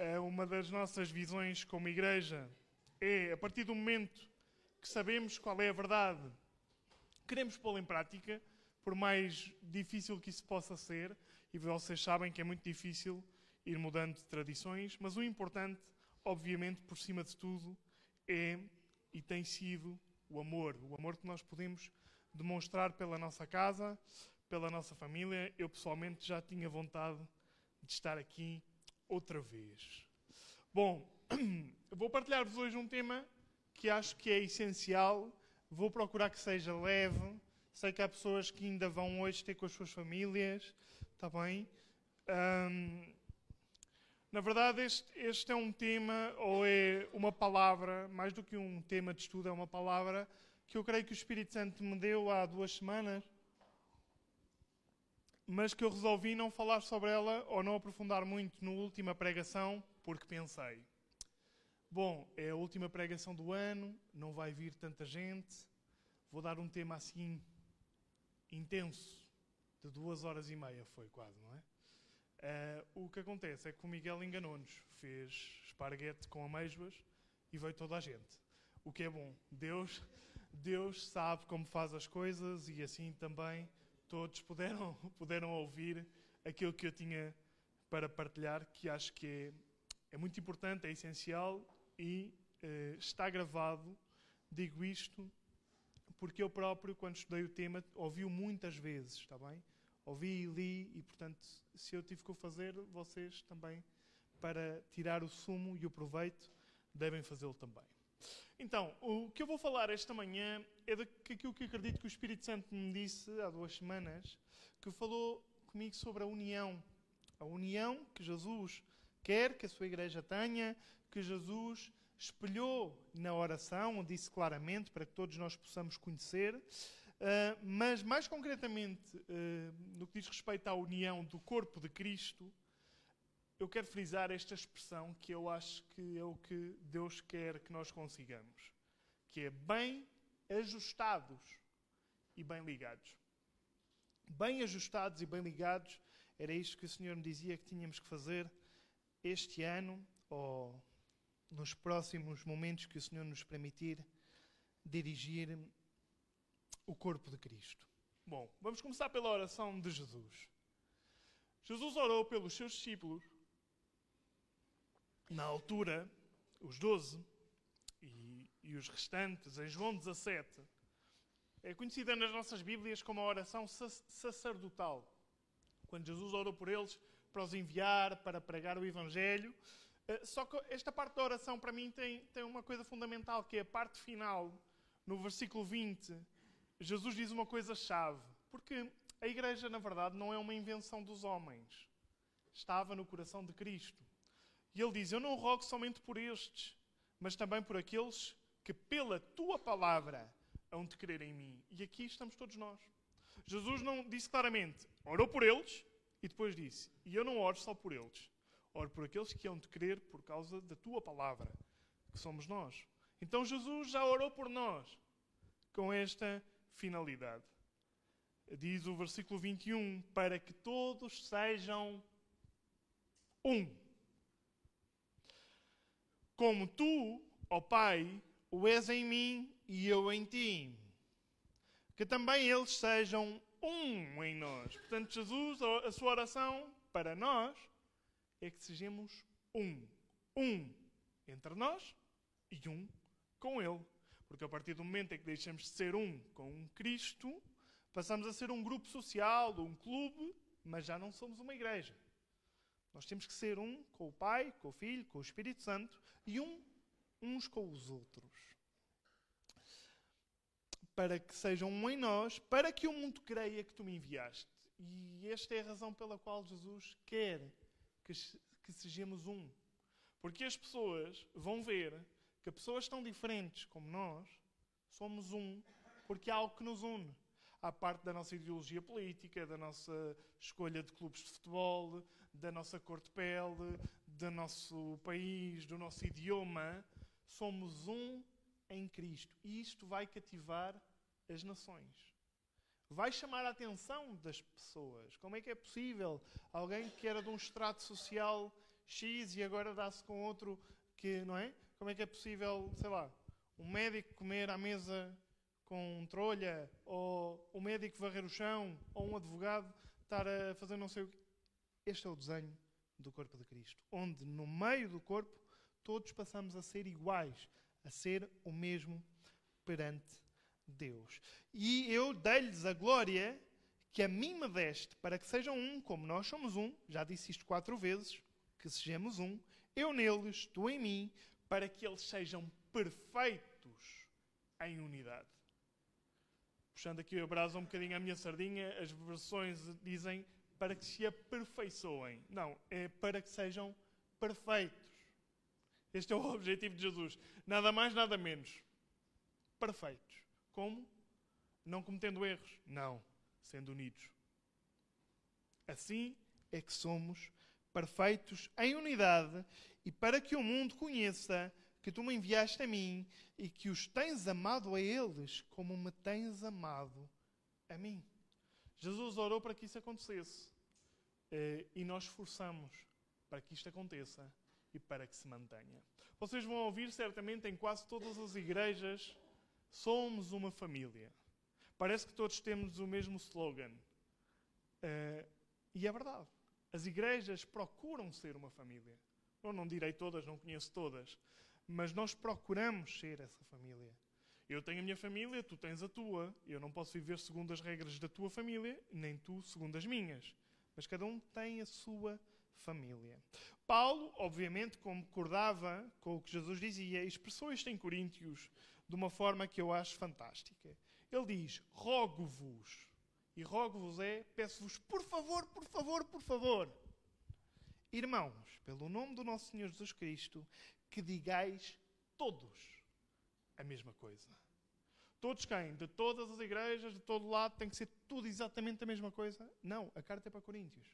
eh, uma das nossas visões como igreja é, a partir do momento que sabemos qual é a verdade, queremos pô-la em prática, por mais difícil que isso possa ser, e vocês sabem que é muito difícil ir mudando de tradições, mas o importante, obviamente, por cima de tudo, é e tem sido o amor. O amor que nós podemos demonstrar pela nossa casa, pela nossa família. Eu pessoalmente já tinha vontade de estar aqui outra vez. Bom, vou partilhar-vos hoje um tema que acho que é essencial. Vou procurar que seja leve. Sei que há pessoas que ainda vão hoje ter com as suas famílias, está bem? Um, na verdade, este, este, é um tema, ou é uma palavra, mais do que um tema de estudo, é uma palavra que eu creio que o Espírito Santo me deu há duas semanas, mas que eu resolvi não falar sobre ela ou não aprofundar muito na última pregação, porque pensei: bom, é a última pregação do ano, não vai vir tanta gente, vou dar um tema assim intenso, de duas horas e meia, foi quase, não é? Uh, o que acontece é que o Miguel enganou-nos, fez esparguete com amêijoas e veio toda a gente. O que é bom. Deus, Deus sabe como faz as coisas e assim também todos puderam, puderam ouvir aquilo que eu tinha para partilhar, que acho que é, é muito importante, é essencial e uh, está gravado. Digo isto porque eu próprio, quando estudei o tema, ouvi-o muitas vezes, está bem? ouvi e li, e portanto, se eu tive que o fazer, vocês também, para tirar o sumo e o proveito, devem fazê-lo também. Então, o que eu vou falar esta manhã é daquilo que acredito que o Espírito Santo me disse há duas semanas, que falou comigo sobre a união. A união que Jesus quer que a sua igreja tenha, que Jesus espelhou na oração, disse claramente para que todos nós possamos conhecer. Uh, mas, mais concretamente, uh, no que diz respeito à união do corpo de Cristo, eu quero frisar esta expressão que eu acho que é o que Deus quer que nós consigamos, que é bem ajustados e bem ligados. Bem ajustados e bem ligados, era isto que o Senhor me dizia que tínhamos que fazer este ano, ou nos próximos momentos que o Senhor nos permitir dirigir o corpo de Cristo. Bom, vamos começar pela oração de Jesus. Jesus orou pelos seus discípulos, na altura, os doze e, e, os restantes, em João 17. É conhecida nas nossas Bíblias como a oração sacerdotal. Quando Jesus orou por eles para os enviar, para pregar o Evangelho. Eh, só que esta parte da oração, para mim, tem, tem uma coisa fundamental, que é a parte final, no versículo 20 Jesus diz uma coisa chave, porque a igreja, na verdade, não é uma invenção dos homens. Estava no coração de Cristo. E ele diz: Eu não rogo somente por estes, mas também por aqueles que, pela tua palavra, hão de crer em mim. E aqui estamos todos nós. Jesus não disse claramente, orou por eles, e depois disse: E eu não oro só por eles, oro por aqueles que hão de crer por causa da tua palavra, que somos nós. Então Jesus já orou por nós com esta finalidade. Diz o versículo 21: para que todos sejam um. Como tu, ó Pai, o és em mim e eu em ti. Que também eles sejam um em nós. Portanto, Jesus, a sua oração para nós é que sejamos um. Um entre nós e um com Ele. Porque a partir do momento em que deixamos de ser um com Cristo, passamos a ser um grupo social, um clube, mas já não somos uma igreja. Nós temos que ser um com o Pai, com o Filho, com o Espírito Santo e um uns com os outros. Para que sejam um em nós, para que o mundo creia que tu me enviaste. E esta é a razão pela qual Jesus quer que, que sejamos um. Porque as pessoas vão ver que pessoas tão diferentes como nós somos um, porque há algo que nos une. À parte da nossa ideologia política, da nossa escolha de clubes de futebol, da nossa cor de pele, do nosso país, do nosso idioma, somos um em Cristo. E isto vai cativar as nações. Vai chamar a atenção das pessoas. Como é que é possível alguém que era de um extrato social X e agora dá-se com outro que, não é? Como é que é possível, sei lá, um médico comer à mesa com um trolha, ou um médico varrer o chão, ou um advogado estar a fazer não sei o quê? Este é o desenho do corpo de Cristo, onde no meio do corpo todos passamos a ser iguais, a ser o mesmo perante Deus. E eu dei-lhes a glória que a mim me deste, para que sejam um, como nós somos um, já disse isto quatro vezes, que sejamos um, eu neles, tu em mim, para que eles sejam perfeitos em unidade. Puxando aqui o brasa um bocadinho a minha sardinha, as versões dizem para que se aperfeiçoem. Não, é para que sejam perfeitos. Este é o objetivo de Jesus. Nada mais, nada menos. Perfeitos. Como? Não cometendo erros. Não. Sendo unidos. Assim é que somos perfeitos em unidade e para que o mundo conheça que tu me enviaste a mim e que os tens amado a eles como me tens amado a mim. Jesus orou para que isso acontecesse. Eh, e nós esforçamos para que isto aconteça e para que se mantenha. Vocês vão ouvir certamente em quase todas as igrejas: somos uma família. Parece que todos temos o mesmo slogan. Uh, e é verdade. As igrejas procuram ser uma família. Eu não direi todas, não conheço todas. Mas nós procuramos ser essa família. Eu tenho a minha família, tu tens a tua. Eu não posso viver segundo as regras da tua família, nem tu segundo as minhas. Mas cada um tem a sua família. Paulo, obviamente, concordava com o que Jesus dizia, expressou isto em Coríntios de uma forma que eu acho fantástica. Ele diz: Rogo-vos. E rogo-vos é, peço-vos, por favor, por favor, por favor. Irmãos, pelo nome do nosso Senhor Jesus Cristo, que digais todos a mesma coisa. Todos quem? De todas as igrejas, de todo lado, tem que ser tudo exatamente a mesma coisa? Não, a carta é para Coríntios.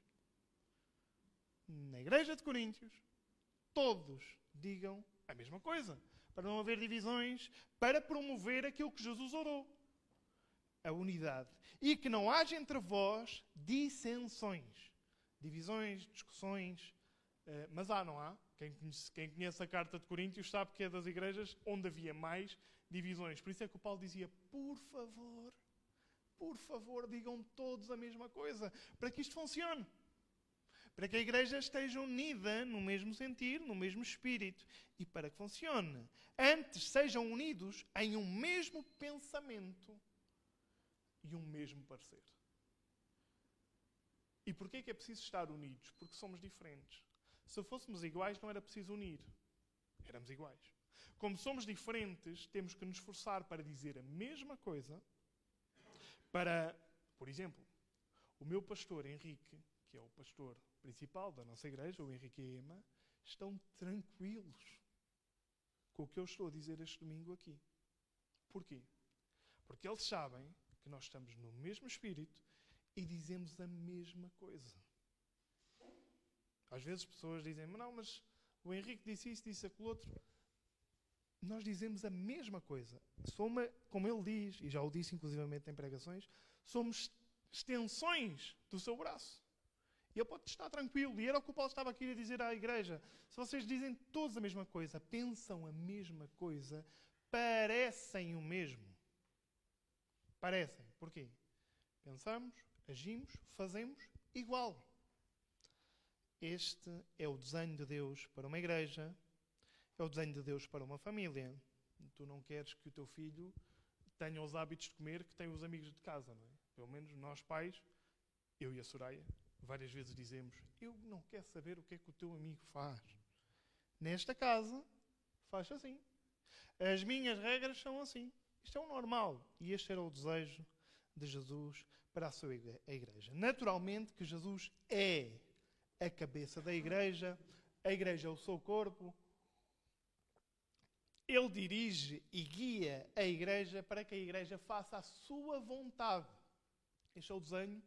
Na igreja de Coríntios, todos digam a mesma coisa. Para não haver divisões, para promover aquilo que Jesus orou. A unidade. E que não haja entre vós dissensões. Divisões, discussões. Eh, mas há, não há? Quem conhece, quem conhece a carta de Coríntios sabe que é das igrejas onde havia mais divisões. Por isso é que o Paulo dizia: por favor, por favor, digam todos a mesma coisa, para que isto funcione. Para que a igreja esteja unida no mesmo sentir, no mesmo espírito. E para que funcione. Antes sejam unidos em um mesmo pensamento e um mesmo parecer. E porquê que é preciso estar unidos? Porque somos diferentes. Se fôssemos iguais, não era preciso unir. Éramos iguais. Como somos diferentes, temos que nos esforçar para dizer a mesma coisa. Para, por exemplo, o meu pastor Henrique, que é o pastor principal da nossa igreja, o Henrique e a Ema, estão tranquilos com o que eu estou a dizer este domingo aqui. Porquê? Porque eles sabem que nós estamos no mesmo espírito e dizemos a mesma coisa. Às vezes pessoas dizem, não, mas o Henrique disse isso, disse aquilo outro. Nós dizemos a mesma coisa. Somos, como ele diz, e já o disse inclusivamente em pregações, somos extensões do seu braço. E ele pode estar tranquilo. E era o que o Paulo estava aqui a dizer à igreja. Se vocês dizem todos a mesma coisa, pensam a mesma coisa, parecem o mesmo. Parecem. Porquê? Pensamos, agimos, fazemos igual. Este é o desenho de Deus para uma igreja, é o desenho de Deus para uma família. Tu não queres que o teu filho tenha os hábitos de comer que tem os amigos de casa, não é? Pelo menos nós pais, eu e a Soraya, várias vezes dizemos: Eu não quero saber o que é que o teu amigo faz. Nesta casa, faz assim. As minhas regras são assim. Isto é o normal. E este era o desejo de Jesus para a sua igreja. Naturalmente que Jesus é a cabeça da igreja, a igreja é o seu corpo. Ele dirige e guia a igreja para que a igreja faça a sua vontade. Este é o desenho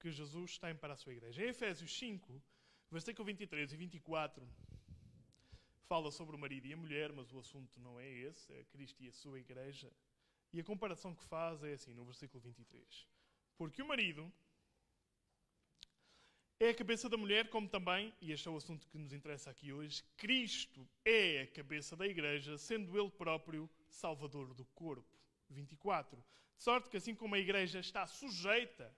que Jesus tem para a sua igreja. Em Efésios 5, versículo 23 e 24, fala sobre o marido e a mulher, mas o assunto não é esse, é Cristo e a sua igreja. E a comparação que faz é assim, no versículo 23. Porque o marido é a cabeça da mulher, como também, e este é o assunto que nos interessa aqui hoje, Cristo é a cabeça da igreja, sendo ele próprio salvador do corpo. 24. De sorte que assim como a igreja está sujeita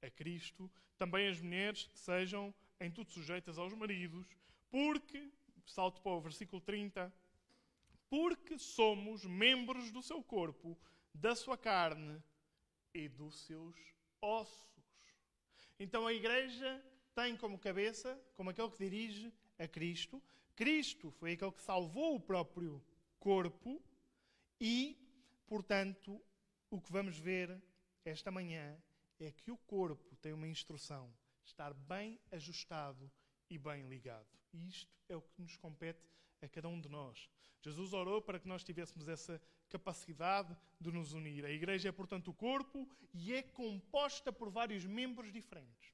a Cristo, também as mulheres sejam em tudo sujeitas aos maridos, porque, salto para o versículo 30, porque somos membros do seu corpo, da sua carne e dos seus ossos. Então a igreja tem como cabeça, como aquele que dirige a Cristo. Cristo foi aquele que salvou o próprio corpo e, portanto, o que vamos ver esta manhã é que o corpo tem uma instrução: estar bem ajustado e bem ligado. E isto é o que nos compete a cada um de nós. Jesus orou para que nós tivéssemos essa capacidade de nos unir. A igreja é, portanto, o corpo e é composta por vários membros diferentes.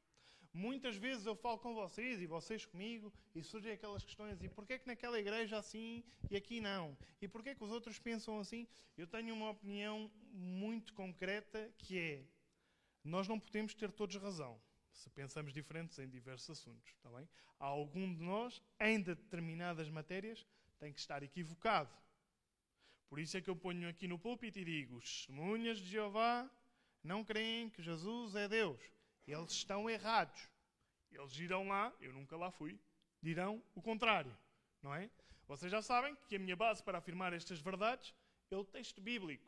Muitas vezes eu falo com vocês e vocês comigo e surgem aquelas questões: e porquê é que naquela igreja assim e aqui não? E porquê é que os outros pensam assim? Eu tenho uma opinião muito concreta que é: nós não podemos ter todos razão se pensamos diferentes em diversos assuntos. Está bem? Algum de nós, em determinadas matérias, tem que estar equivocado. Por isso é que eu ponho aqui no púlpito e digo: testemunhas de Jeová não creem que Jesus é Deus. Eles estão errados. Eles irão lá, eu nunca lá fui, dirão o contrário. Não é? Vocês já sabem que a minha base para afirmar estas verdades é o texto bíblico.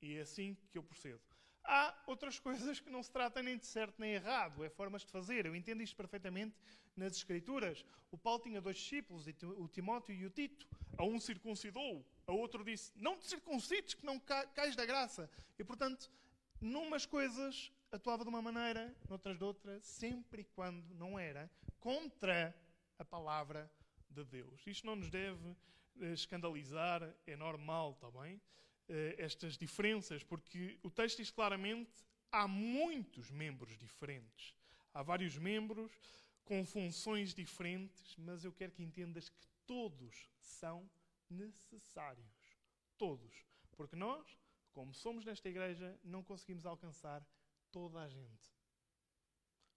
E é assim que eu procedo. Há outras coisas que não se tratam nem de certo nem errado, é formas de fazer. Eu entendo isto perfeitamente nas Escrituras. O Paulo tinha dois discípulos, o Timóteo e o Tito. A um circuncidou, a outro disse: Não te circuncides, que não cais da graça. E portanto, numas coisas atuava de uma maneira, noutras de outra, sempre e quando não era contra a palavra de Deus. Isto não nos deve eh, escandalizar, é normal, está bem? Eh, estas diferenças, porque o texto diz claramente há muitos membros diferentes. Há vários membros com funções diferentes, mas eu quero que entendas que todos são necessários. Todos. Porque nós, como somos nesta igreja, não conseguimos alcançar toda a gente.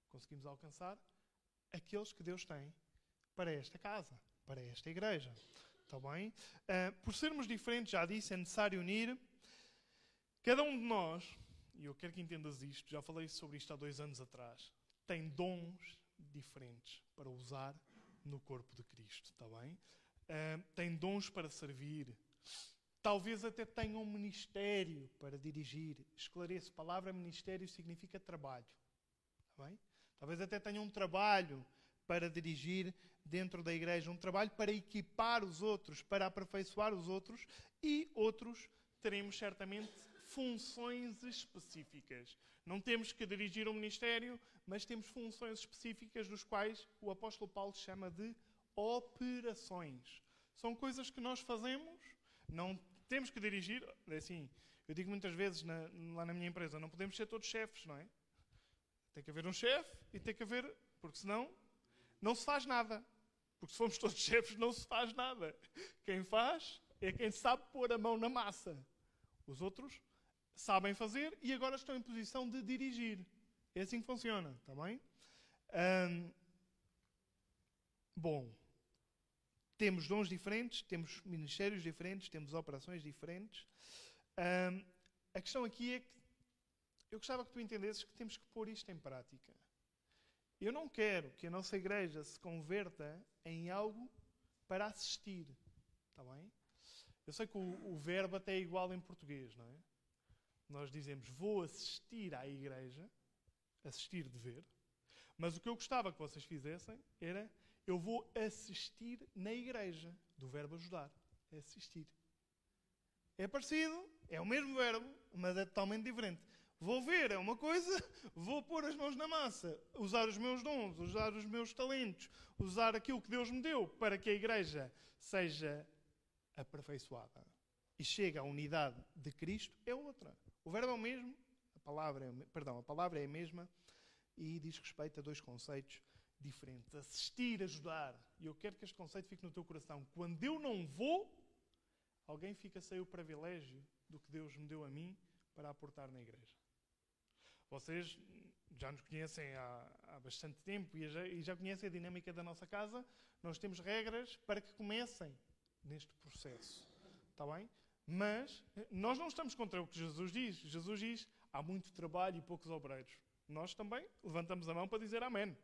Conseguimos alcançar aqueles que Deus tem para esta casa, para esta igreja. Está bem? Uh, por sermos diferentes, já disse, é necessário unir. Cada um de nós, e eu quero que entendas isto, já falei sobre isto há dois anos atrás, tem dons diferentes para usar no corpo de Cristo. Está bem? Uh, tem dons para servir. Talvez até tenha um ministério para dirigir. Esclareço, palavra ministério significa trabalho. Está bem? Talvez até tenha um trabalho para dirigir dentro da igreja, um trabalho para equipar os outros, para aperfeiçoar os outros, e outros teremos certamente funções específicas. Não temos que dirigir um ministério, mas temos funções específicas, dos quais o apóstolo Paulo chama de operações. São coisas que nós fazemos, não temos que dirigir. É assim, eu digo muitas vezes na, lá na minha empresa, não podemos ser todos chefes, não é? Tem que haver um chefe e tem que haver, porque senão não se faz nada. Porque se formos todos chefes, não se faz nada. Quem faz é quem sabe pôr a mão na massa. Os outros sabem fazer e agora estão em posição de dirigir. É assim que funciona, está bem? bom, temos dons diferentes, temos ministérios diferentes, temos operações diferentes. a questão aqui é que eu gostava que tu entendesses que temos que pôr isto em prática. Eu não quero que a nossa igreja se converta em algo para assistir. Está bem? Eu sei que o, o, verbo até é igual em português, não é? Nós dizemos vou assistir à igreja, assistir de ver, mas o que eu gostava que vocês fizessem era eu vou assistir na igreja, do verbo ajudar, assistir. É parecido, é o mesmo verbo, mas é totalmente diferente. Vou ver é uma coisa, vou pôr as mãos na massa, usar os meus dons, usar os meus talentos, usar aquilo que Deus me deu para que a igreja seja aperfeiçoada e chegue à unidade de Cristo é outra. O verbo é o mesmo, a palavra é, perdão, a palavra é a mesma e diz respeito a dois conceitos diferentes. Assistir, ajudar. E eu quero que este conceito fique no teu coração. Quando eu não vou, alguém fica sem o privilégio do que Deus me deu a mim para aportar na igreja. Vocês já nos conhecem há, há bastante tempo e já, e já conhecem a dinâmica da nossa casa. Nós temos regras para que comecem neste processo. Está bem? Mas nós não estamos contra o que Jesus diz. Jesus diz: há muito trabalho e poucos obreiros. Nós também levantamos a mão para dizer amém.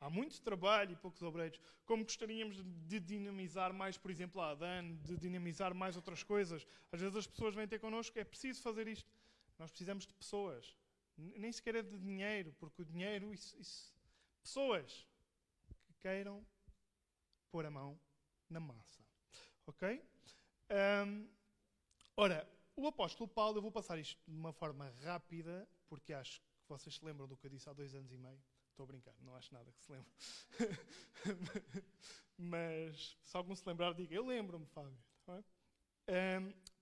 Há muito trabalho e poucos obreiros. Como gostaríamos de dinamizar mais, por exemplo, a ADAN, de dinamizar mais outras coisas. Às vezes as pessoas vêm ter connosco, é preciso fazer isto. Nós precisamos de pessoas. Nem sequer é de dinheiro, porque o dinheiro, isso, isso, pessoas que queiram pôr a mão na massa. Ok? Um, ora, o apóstolo Paulo, eu vou passar isto de uma forma rápida, porque acho que vocês se lembram do que eu disse há dois anos e meio. Estou a brincar, não acho nada que se lembre. Mas se algum se lembrar, diga: Eu lembro-me, Fábio. Um, tá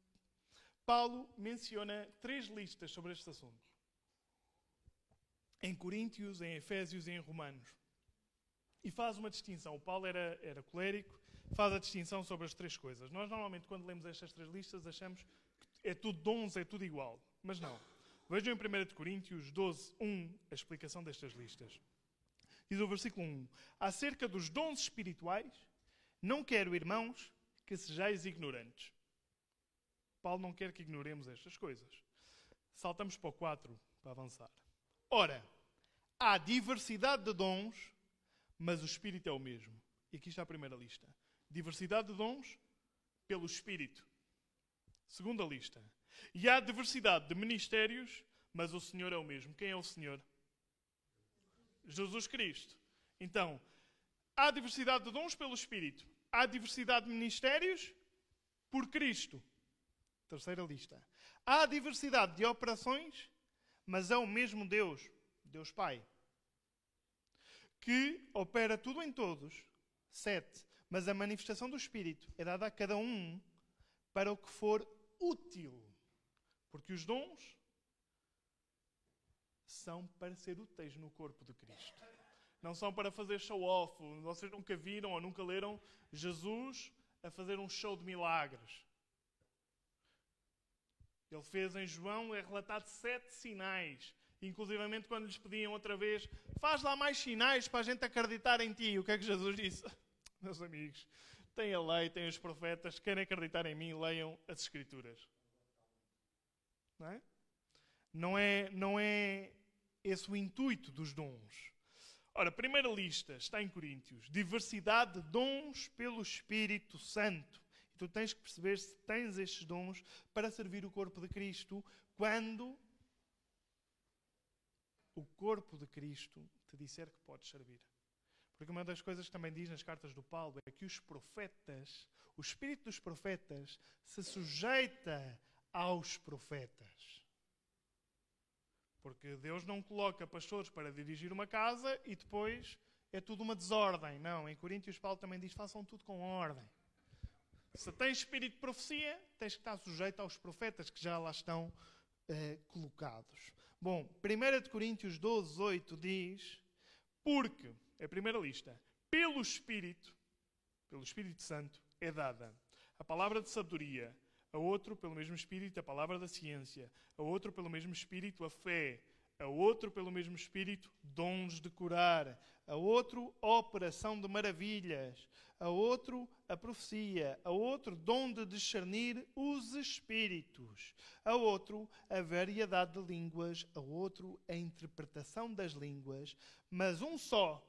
Paulo menciona três listas sobre este assunto. Em Coríntios, em Efésios e em Romanos. E faz uma distinção. O Paulo era, era colérico, faz a distinção sobre as três coisas. Nós, normalmente, quando lemos estas três listas, achamos que é tudo dons, é tudo igual. Mas não. Vejam em 1 Coríntios 12, 1, a explicação destas listas. Diz o versículo 1: Acerca dos dons espirituais, não quero, irmãos, que sejais ignorantes. Paulo não quer que ignoremos estas coisas. Saltamos para o 4 para avançar. Ora, há diversidade de dons, mas o Espírito é o mesmo. E aqui está a primeira lista: diversidade de dons pelo Espírito. Segunda lista: e há diversidade de ministérios, mas o Senhor é o mesmo. Quem é o Senhor? Jesus Cristo. Então, há diversidade de dons pelo Espírito. Há diversidade de ministérios por Cristo. Terceira lista. Há diversidade de operações, mas é o mesmo Deus, Deus Pai, que opera tudo em todos. Sete. Mas a manifestação do Espírito é dada a cada um para o que for útil. Porque os dons são para ser úteis no corpo de Cristo. Não são para fazer show-off. Vocês nunca viram ou nunca leram Jesus a fazer um show de milagres. Ele fez em João, é relatado sete sinais. Inclusivamente quando lhes pediam outra vez, faz lá mais sinais para a gente acreditar em ti. O que é que Jesus disse? Meus amigos, tem a lei, tem os profetas, querem acreditar em mim, leiam as Escrituras. Não é? Não é, não é esse o intuito dos dons. Ora, primeira lista está em Coríntios: diversidade de dons pelo Espírito Santo. E tu tens que perceber se tens estes dons para servir o corpo de Cristo quando o corpo de Cristo te disser que podes servir. Porque uma das coisas que também diz nas cartas do Paulo é que os profetas, o espírito dos profetas, se sujeita aos profetas. Porque Deus não coloca pastores para dirigir uma casa e depois é tudo uma desordem. Não, em Coríntios Paulo também diz: façam tudo com ordem. Se tens espírito de profecia, tens que estar sujeito aos profetas que já lá estão eh, colocados. Bom, 1 Coríntios 12, 8 diz: Porque, é a primeira lista, pelo Espírito, pelo Espírito Santo, é dada a palavra de sabedoria, a outro, pelo mesmo Espírito, a palavra da ciência, a outro, pelo mesmo Espírito, a fé, a outro, pelo mesmo Espírito, dons de curar, a outro, operação de maravilhas, a outro, a profecia, a outro, dom de discernir os espíritos, a outro, a variedade de línguas, a outro, a interpretação das línguas, mas um só.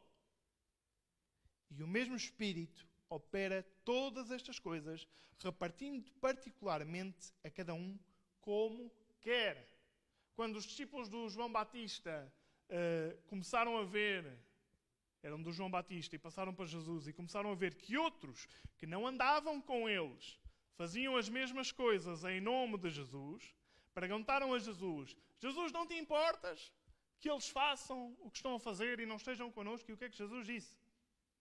E o mesmo Espírito opera todas estas coisas, repartindo particularmente a cada um como quer. Quando os discípulos do João Batista uh, começaram a ver, eram do João Batista e passaram para Jesus e começaram a ver que outros que não andavam com eles faziam as mesmas coisas em nome de Jesus, perguntaram a Jesus: Jesus, não te importas que eles façam o que estão a fazer e não estejam connosco? E o que é que Jesus disse?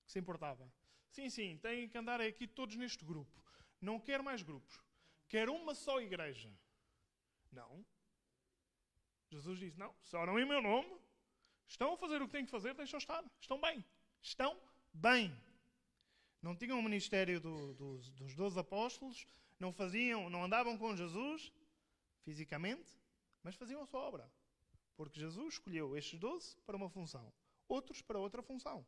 Que se importava. Sim, sim, têm que andar aqui todos neste grupo. Não quero mais grupos. Quero uma só igreja. Não. Jesus disse: Não, se oram em meu nome, estão a fazer o que têm que fazer, deixam estar. Estão bem. Estão bem. Não tinham o ministério do, dos, dos doze apóstolos, não faziam, não andavam com Jesus fisicamente, mas faziam a sua obra. Porque Jesus escolheu estes doze para uma função, outros para outra função.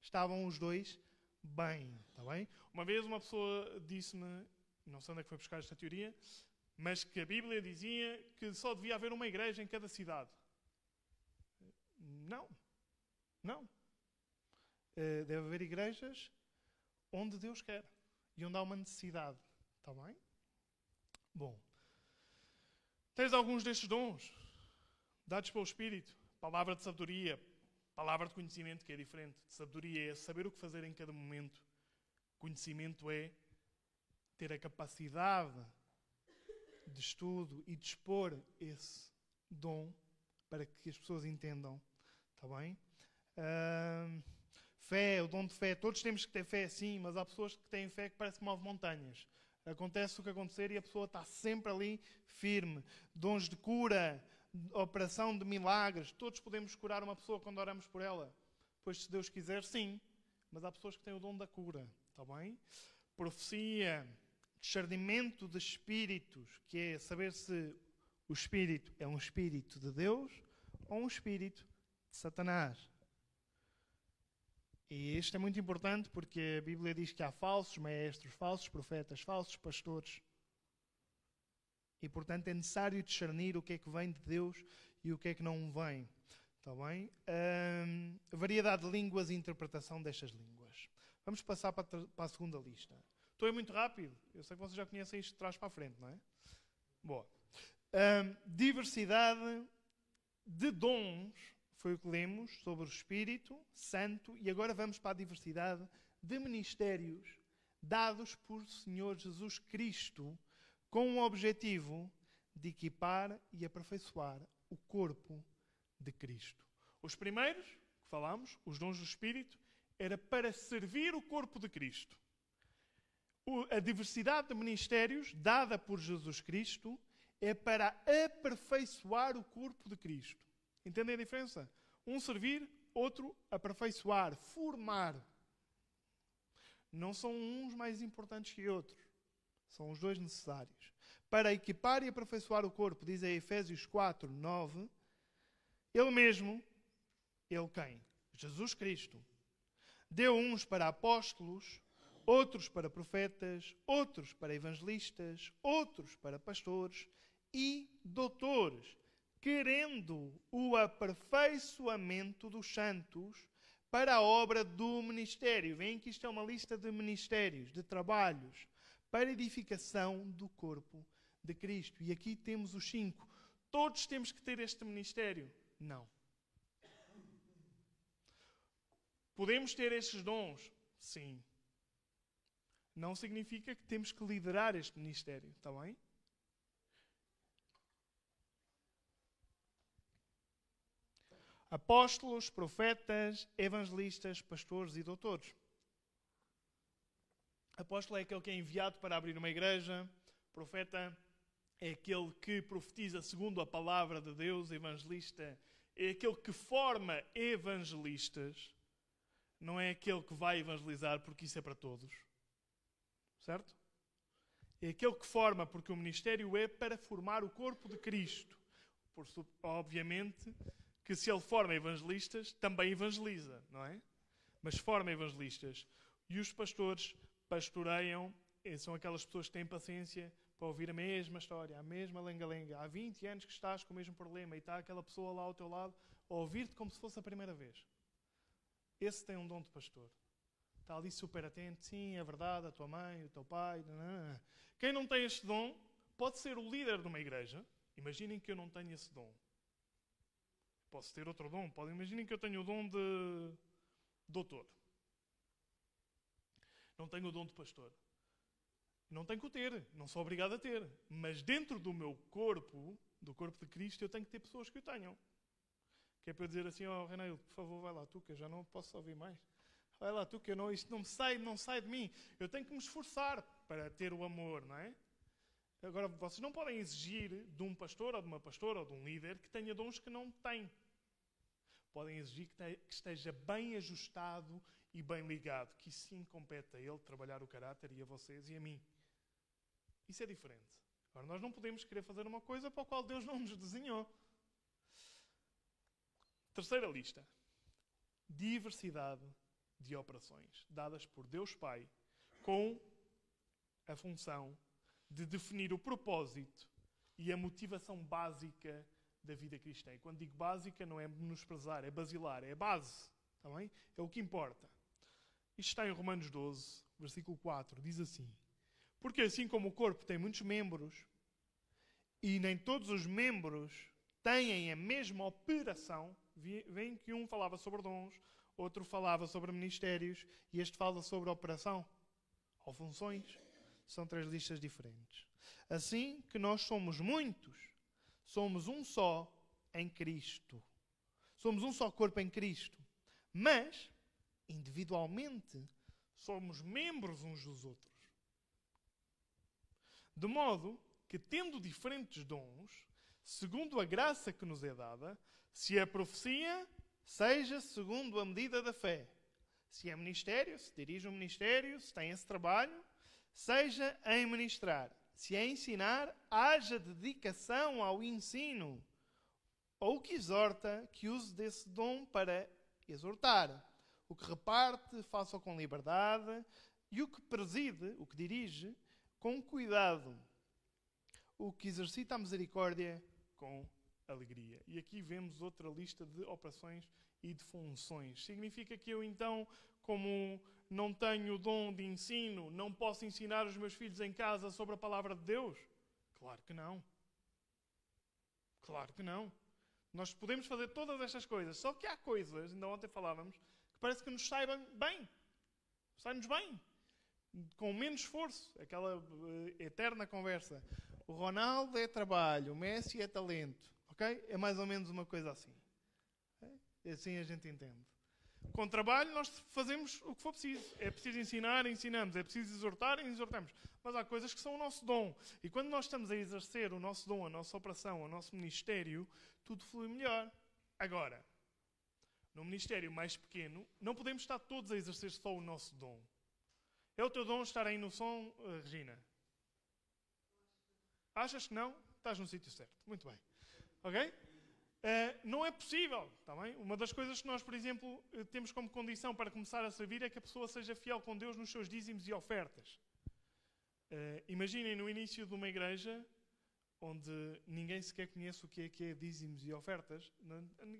Estavam os dois bem, está bem? Uma vez uma pessoa disse-me, não sei onde é que foi buscar esta teoria, mas que a Bíblia dizia que só devia haver uma igreja em cada cidade. Não. Não. Eh, deve haver igrejas onde Deus quer e onde há uma necessidade. Está bem? Bom. Tens alguns destes dons dados pelo Espírito. Palavra de sabedoria, palavra de conhecimento, que é diferente. Sabedoria é saber o que fazer em cada momento. Conhecimento é ter a capacidade de estudo e de expor esse dom para que as pessoas entendam. Está bem? Uh, fé, o dom de fé. Todos temos que ter fé, sim, mas há pessoas que têm fé que parece que move montanhas. Acontece o que acontecer e a pessoa está sempre ali firme. Dons de cura, operação de milagres. Todos podemos curar uma pessoa quando oramos por ela. Pois, se Deus quiser, sim. Mas há pessoas que têm o dom da cura. Está bem? Profecia, discernimento de espíritos, que é saber se o espírito é um espírito de Deus ou um espírito de Satanás. E isto é muito importante porque a Bíblia diz que há falsos mestres, falsos profetas, falsos pastores. E portanto é necessário discernir o que é que vem de Deus e o que é que não vem. Está bem? Um, variedade de línguas e interpretação destas línguas. Vamos passar para, para a segunda lista. Estou a ir muito rápido. Eu sei que vocês já conhecem isto de trás para a frente, não é? Boa. Diversidade de dons foi o que lemos sobre o Espírito Santo e agora vamos para a diversidade de ministérios dados por Senhor Jesus Cristo com o objetivo de equipar e aperfeiçoar o corpo de Cristo. Os primeiros que falamos, os dons do Espírito, era para servir o corpo de Cristo. a diversidade de ministérios dada por Jesus Cristo é para aperfeiçoar o corpo de Cristo. Entendem a diferença? Um servir, outro aperfeiçoar, formar. Não são uns mais importantes que outros. São os dois necessários. Para equipar e aperfeiçoar o corpo, diz em Efésios 4, 9, ele mesmo, ele quem? Jesus Cristo. Deu uns para apóstolos, outros para profetas, outros para evangelistas, outros para pastores e doutores querendo o aperfeiçoamento dos santos para a obra do ministério. Vem que isto é uma lista de ministérios, de trabalhos, para edificação do corpo de Cristo. E aqui temos os cinco. Todos temos que ter este ministério? Não. Podemos ter estes dons? Sim. Não significa que temos que liderar este ministério, está bem? apóstolos, profetas, evangelistas, pastores e doutores. Apóstolo é aquele que é enviado para abrir uma igreja, profeta é aquele que profetiza segundo a palavra de Deus, evangelista é aquele que forma evangelistas, não é aquele que vai evangelizar porque isso é para todos. Certo? É aquele que forma, porque o ministério é para formar o corpo de Cristo. Por, obviamente, que se ele forma evangelistas, também evangeliza, não é? Mas forma evangelistas. E os pastores pastoreiam, são aquelas pessoas que têm paciência para ouvir a mesma história, a mesma lenga-lenga. Há 20 anos que estás com o mesmo problema e está aquela pessoa lá ao teu lado a ouvir-te como se fosse a primeira vez. Esse tem um dom de pastor. Está ali super atento. Sim, é verdade, a tua mãe, o teu pai. Não. Quem não tem este dom pode ser o líder de uma igreja. Imaginem que eu não tenho esse dom. Posso ter outro dom. Imaginem que eu tenho o dom de doutor. Não tenho o dom de pastor. Não tenho que o ter, não sou obrigado a ter. Mas dentro do meu corpo, do corpo de Cristo, eu tenho que ter pessoas que o tenham. Que é para dizer assim, ó oh, Renato, por favor, vai lá tu, que eu já não posso ouvir mais. Vai lá tu, que eu não, isto não sai, não sai de mim. Eu tenho que me esforçar para ter o amor, não é? Agora, vocês não podem exigir de um pastor ou de uma pastora ou de um líder que tenha dons que não tem. Podem exigir que esteja bem ajustado e bem ligado, que sim compete a ele trabalhar o caráter e a vocês e a mim. Isso é diferente. Agora, nós não podemos querer fazer uma coisa para a qual Deus não nos desenhou. Terceira lista: diversidade de operações dadas por Deus Pai com a função de definir o propósito e a motivação básica da vida cristã. E quando digo básica, não é menosprezar, é basilar, é base. Está bem? É o que importa. Isto está em Romanos 12, versículo 4. Diz assim: Porque assim como o corpo tem muitos membros, e nem todos os membros têm a mesma operação, vem que um falava sobre dons, outro falava sobre ministérios, e este fala sobre operação ou funções. São três listas diferentes. Assim que nós somos muitos, somos um só em Cristo. Somos um só corpo em Cristo. Mas, individualmente, somos membros uns dos outros. De modo que, tendo diferentes dons, segundo a graça que nos é dada, se é profecia, seja segundo a medida da fé. Se é ministério, se dirige um ministério, se tem esse trabalho, seja em ministrar. Se é ensinar, haja dedicação ao ensino. Ou que exorta, que use desse dom para exortar. O que reparte, faça com liberdade. E o que preside, o que dirige, com cuidado. O que exercita a misericórdia, com alegria. E aqui vemos outra lista de operações e de funções. Significa que eu então, como não tenho o dom de ensino, não posso ensinar os meus filhos em casa sobre a palavra de Deus? Claro que não. Claro que não. Nós podemos fazer todas estas coisas, só que há coisas, ainda ontem falávamos, parece que nos saibam bem. Sai-nos bem. Com menos esforço. Aquela uh, eterna conversa. O Ronaldo é trabalho, o Messi é talento. Ok? É mais ou menos uma coisa assim. É? Assim a gente entende. Com trabalho, nós fazemos o que for preciso. É preciso ensinar, ensinamos. É preciso exortar, exortamos. Mas há coisas que são o nosso dom. E quando nós estamos a exercer o nosso dom, a nossa operação, o nosso ministério, tudo flui melhor. Agora, no ministério mais pequeno, não podemos estar todos a exercer só o nosso dom. É o teu dom estar aí no som, uh, Regina? Achas que não? Estás no sítio certo. Muito bem. Ok? Uh, não é possível, está bem? Uma das coisas que nós, por exemplo, eh, temos como condição para começar a servir é que a pessoa seja fiel com Deus nos seus dízimos e ofertas. Uh, imaginem no início de uma igreja onde ninguém sequer conhece o que é que é dízimos e ofertas,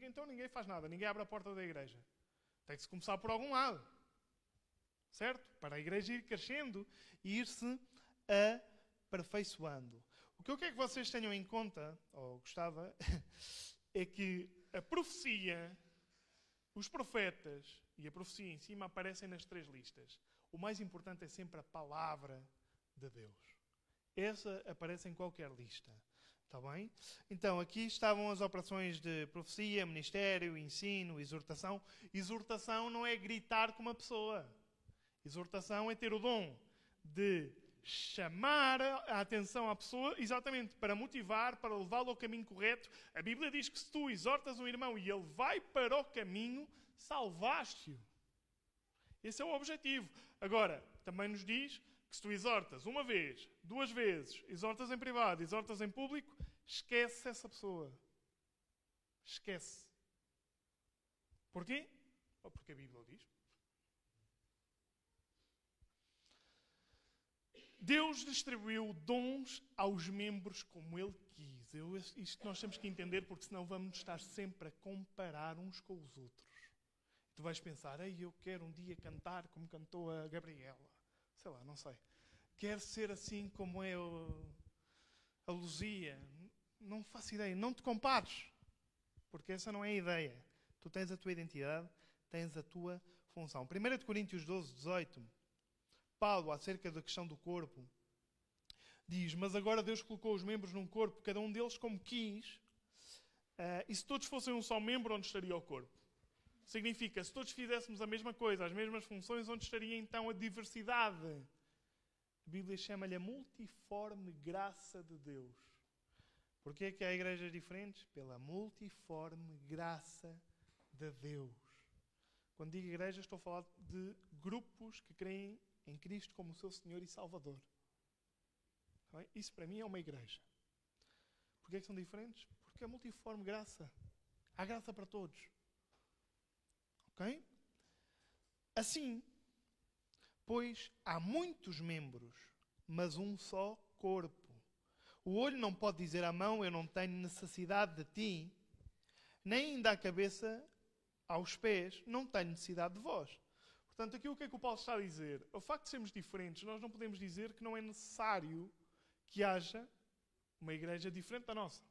então ninguém faz nada, ninguém abre a porta da igreja. Tem que se começar por algum lado, certo? Para a igreja ir crescendo e ir-se aperfeiçoando. O que eu quero que vocês tenham em conta, ou gostava, é que a profecia, os profetas e a profecia em cima aparecem nas três listas. O mais importante é sempre a palavra de Deus. Essa aparece em qualquer lista. Está bem? Então, aqui estavam as operações de profecia, ministério, ensino, exortação. Exortação não é gritar com uma pessoa. Exortação é ter o dom de chamar a atenção à pessoa exatamente para motivar, para levá-lo ao caminho correto. A Bíblia diz que se tu exortas um irmão e ele vai para o caminho, salvaste-o. Esse é o objetivo. Agora, também nos diz que se tu exortas uma vez, duas vezes, exortas em privado, exortas em público, esquece essa pessoa. Esquece. Porquê? Porque a Bíblia diz. Deus distribuiu dons aos membros como Ele quis. Eu, isto nós temos que entender, porque senão vamos estar sempre a comparar uns com os outros. Tu vais pensar, ei, eu quero um dia cantar como cantou a Gabriela. Sei lá, não sei. Quero ser assim como é a Luzia. Não faço ideia. Não te compares. Porque essa não é a ideia. Tu tens a tua identidade, tens a tua função. 1 Coríntios 12, 18 Paulo, acerca da questão do corpo, diz: Mas agora Deus colocou os membros num corpo, cada um deles como quis, uh, e se todos fossem um só membro, onde estaria o corpo? Significa, se todos fizéssemos a mesma coisa, as mesmas funções, onde estaria então a diversidade? A Bíblia chama-lhe a multiforme graça de Deus. Porquê é que há igrejas diferentes? Pela multiforme graça de Deus. Quando digo igreja, estou a falar de grupos que creem em Cristo como seu Senhor e Salvador. Isso para mim é uma igreja. Porquê é que são diferentes? Porque é multiforme graça. Há graça para todos. Assim, pois há muitos membros, mas um só corpo. O olho não pode dizer à mão: Eu não tenho necessidade de ti, nem ainda a cabeça aos pés: Não tenho necessidade de vós. Portanto, aqui o que é que o Paulo está a dizer? O facto de sermos diferentes, nós não podemos dizer que não é necessário que haja uma igreja diferente da nossa.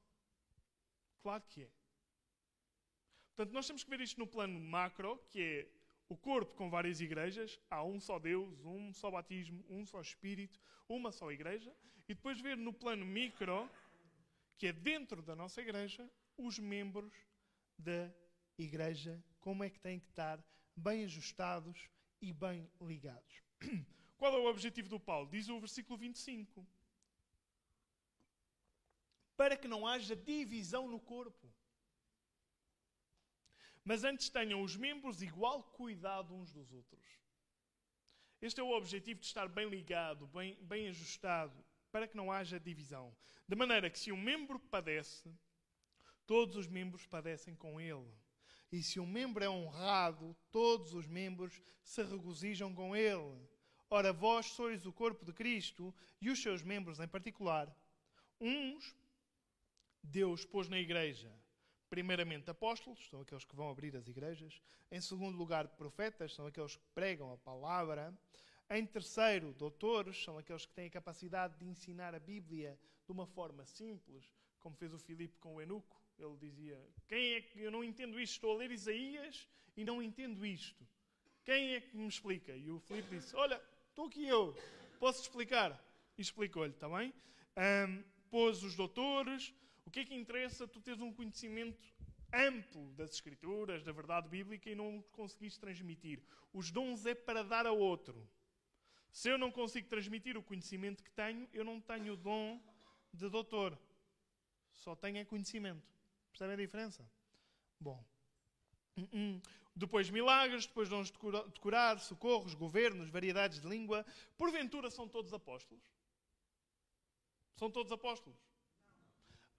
Claro que é. Portanto, nós temos que ver isto no plano macro, que é o corpo com várias igrejas, há um só Deus, um só batismo, um só Espírito, uma só igreja, e depois ver no plano micro, que é dentro da nossa igreja, os membros da igreja, como é que têm que estar bem ajustados e bem ligados. Qual é o objetivo do Paulo? Diz o versículo 25. Para que não haja divisão no corpo. Mas antes tenham os membros igual cuidado uns dos outros. Este é o objetivo de estar bem ligado, bem, bem ajustado, para que não haja divisão. De maneira que se um membro padece, todos os membros padecem com ele. E se um membro é honrado, todos os membros se regozijam com ele. Ora, vós sois o corpo de Cristo e os seus membros em particular. Uns Deus pôs na igreja, primeiramente apóstolos, são aqueles que vão abrir as igrejas. Em segundo lugar, profetas, são aqueles que pregam a palavra. Em terceiro, doutores, são aqueles que têm a capacidade de ensinar a Bíblia de uma forma simples, como fez o Filipe com o Enuco. Ele dizia: Quem é que eu não entendo isto? Estou a ler Isaías e não entendo isto. Quem é que me explica? E o Filipe disse: Olha, estou aqui eu, posso explicar? E explicou-lhe, bem? Um, pôs os doutores. O que é que interessa tu teres um conhecimento amplo das Escrituras, da verdade bíblica e não conseguiste transmitir? Os dons é para dar a outro. Se eu não consigo transmitir o conhecimento que tenho, eu não tenho o dom de doutor. Só tenho é conhecimento. Percebem a diferença? Bom. Depois milagres, depois dons de curar, socorros, governos, variedades de língua. Porventura são todos apóstolos? São todos apóstolos?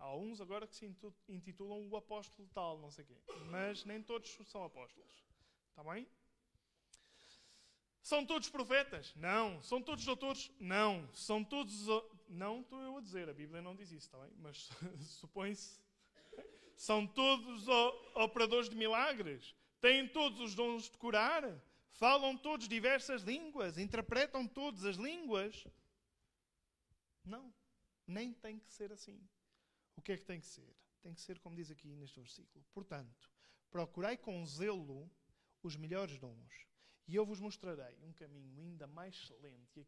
Há uns agora que se intitulam o apóstolo tal, não sei quê. Mas nem todos são apóstolos. Está bem? São todos profetas? Não. São todos doutores? Não. São todos. Não estou eu a dizer, a Bíblia não diz isso, está bem? Mas supõe-se. São todos operadores de milagres? Têm todos os dons de curar? Falam todos diversas línguas? Interpretam todas as línguas? Não. Nem tem que ser assim. O que é que tem que ser? Tem que ser como diz aqui neste versículo. Portanto, procurai com zelo os melhores dons e eu vos mostrarei um caminho ainda mais excelente. E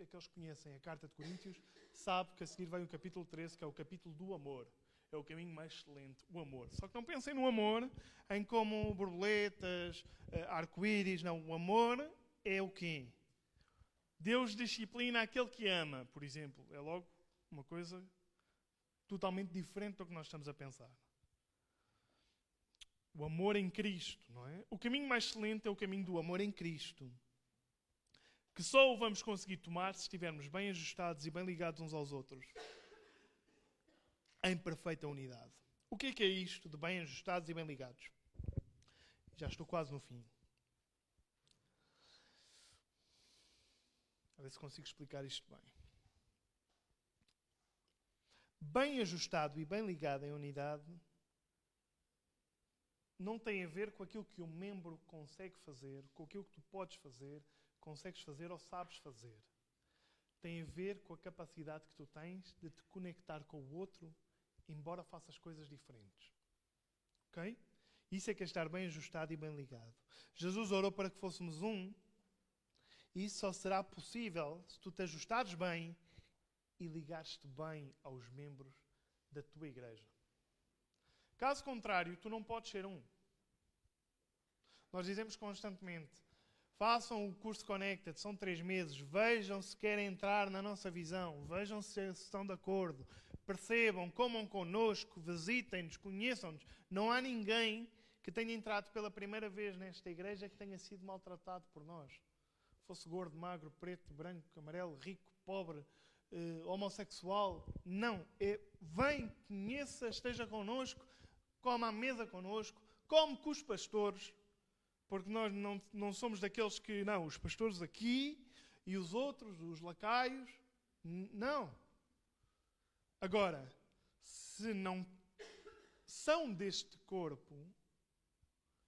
aqueles que conhecem a carta de Coríntios sabem que a seguir vem o capítulo 13, que é o capítulo do amor. É o caminho mais excelente, o amor. Só que não pensem no amor em como borboletas, eh, arco-íris. Não, o amor é o quê? Deus disciplina aquele que ama, por exemplo. É logo uma coisa totalmente diferente do que nós estamos a pensar. O amor em Cristo, não é? O caminho mais excelente é o caminho do amor em Cristo. Que só o vamos conseguir tomar se estivermos bem ajustados e bem ligados uns aos outros. Em perfeita unidade. O que é que é isto de bem ajustados e bem ligados? Já estou quase no fim. A ver se consigo explicar isto bem. Bem ajustado e bem ligado em unidade não tem a ver com aquilo que o membro consegue fazer, com aquilo que tu podes fazer, consegues fazer ou sabes fazer. Tem a ver com a capacidade que tu tens de te conectar com o outro, embora faças coisas diferentes. Ok? Isso é que é estar bem ajustado e bem ligado. Jesus orou para que fôssemos um, e isso só será possível se tu te ajustares bem e ligares-te bem aos membros da tua igreja. Caso contrário, tu não podes ser um. Nós dizemos constantemente: façam o curso Connected, são três meses, vejam se querem entrar na nossa visão, vejam se estão de acordo, percebam, comam connosco, visitem-nos, conheçam-nos. Não há ninguém que tenha entrado pela primeira vez nesta igreja que tenha sido maltratado por nós. Fosse gordo, magro, preto, branco, amarelo, rico, pobre, eh, homossexual. Não. É, vem, conheça, esteja connosco, come à mesa connosco, come com os pastores. Porque nós não, não somos daqueles que, não, os pastores aqui e os outros, os lacaios. Não. Agora, se não são deste corpo,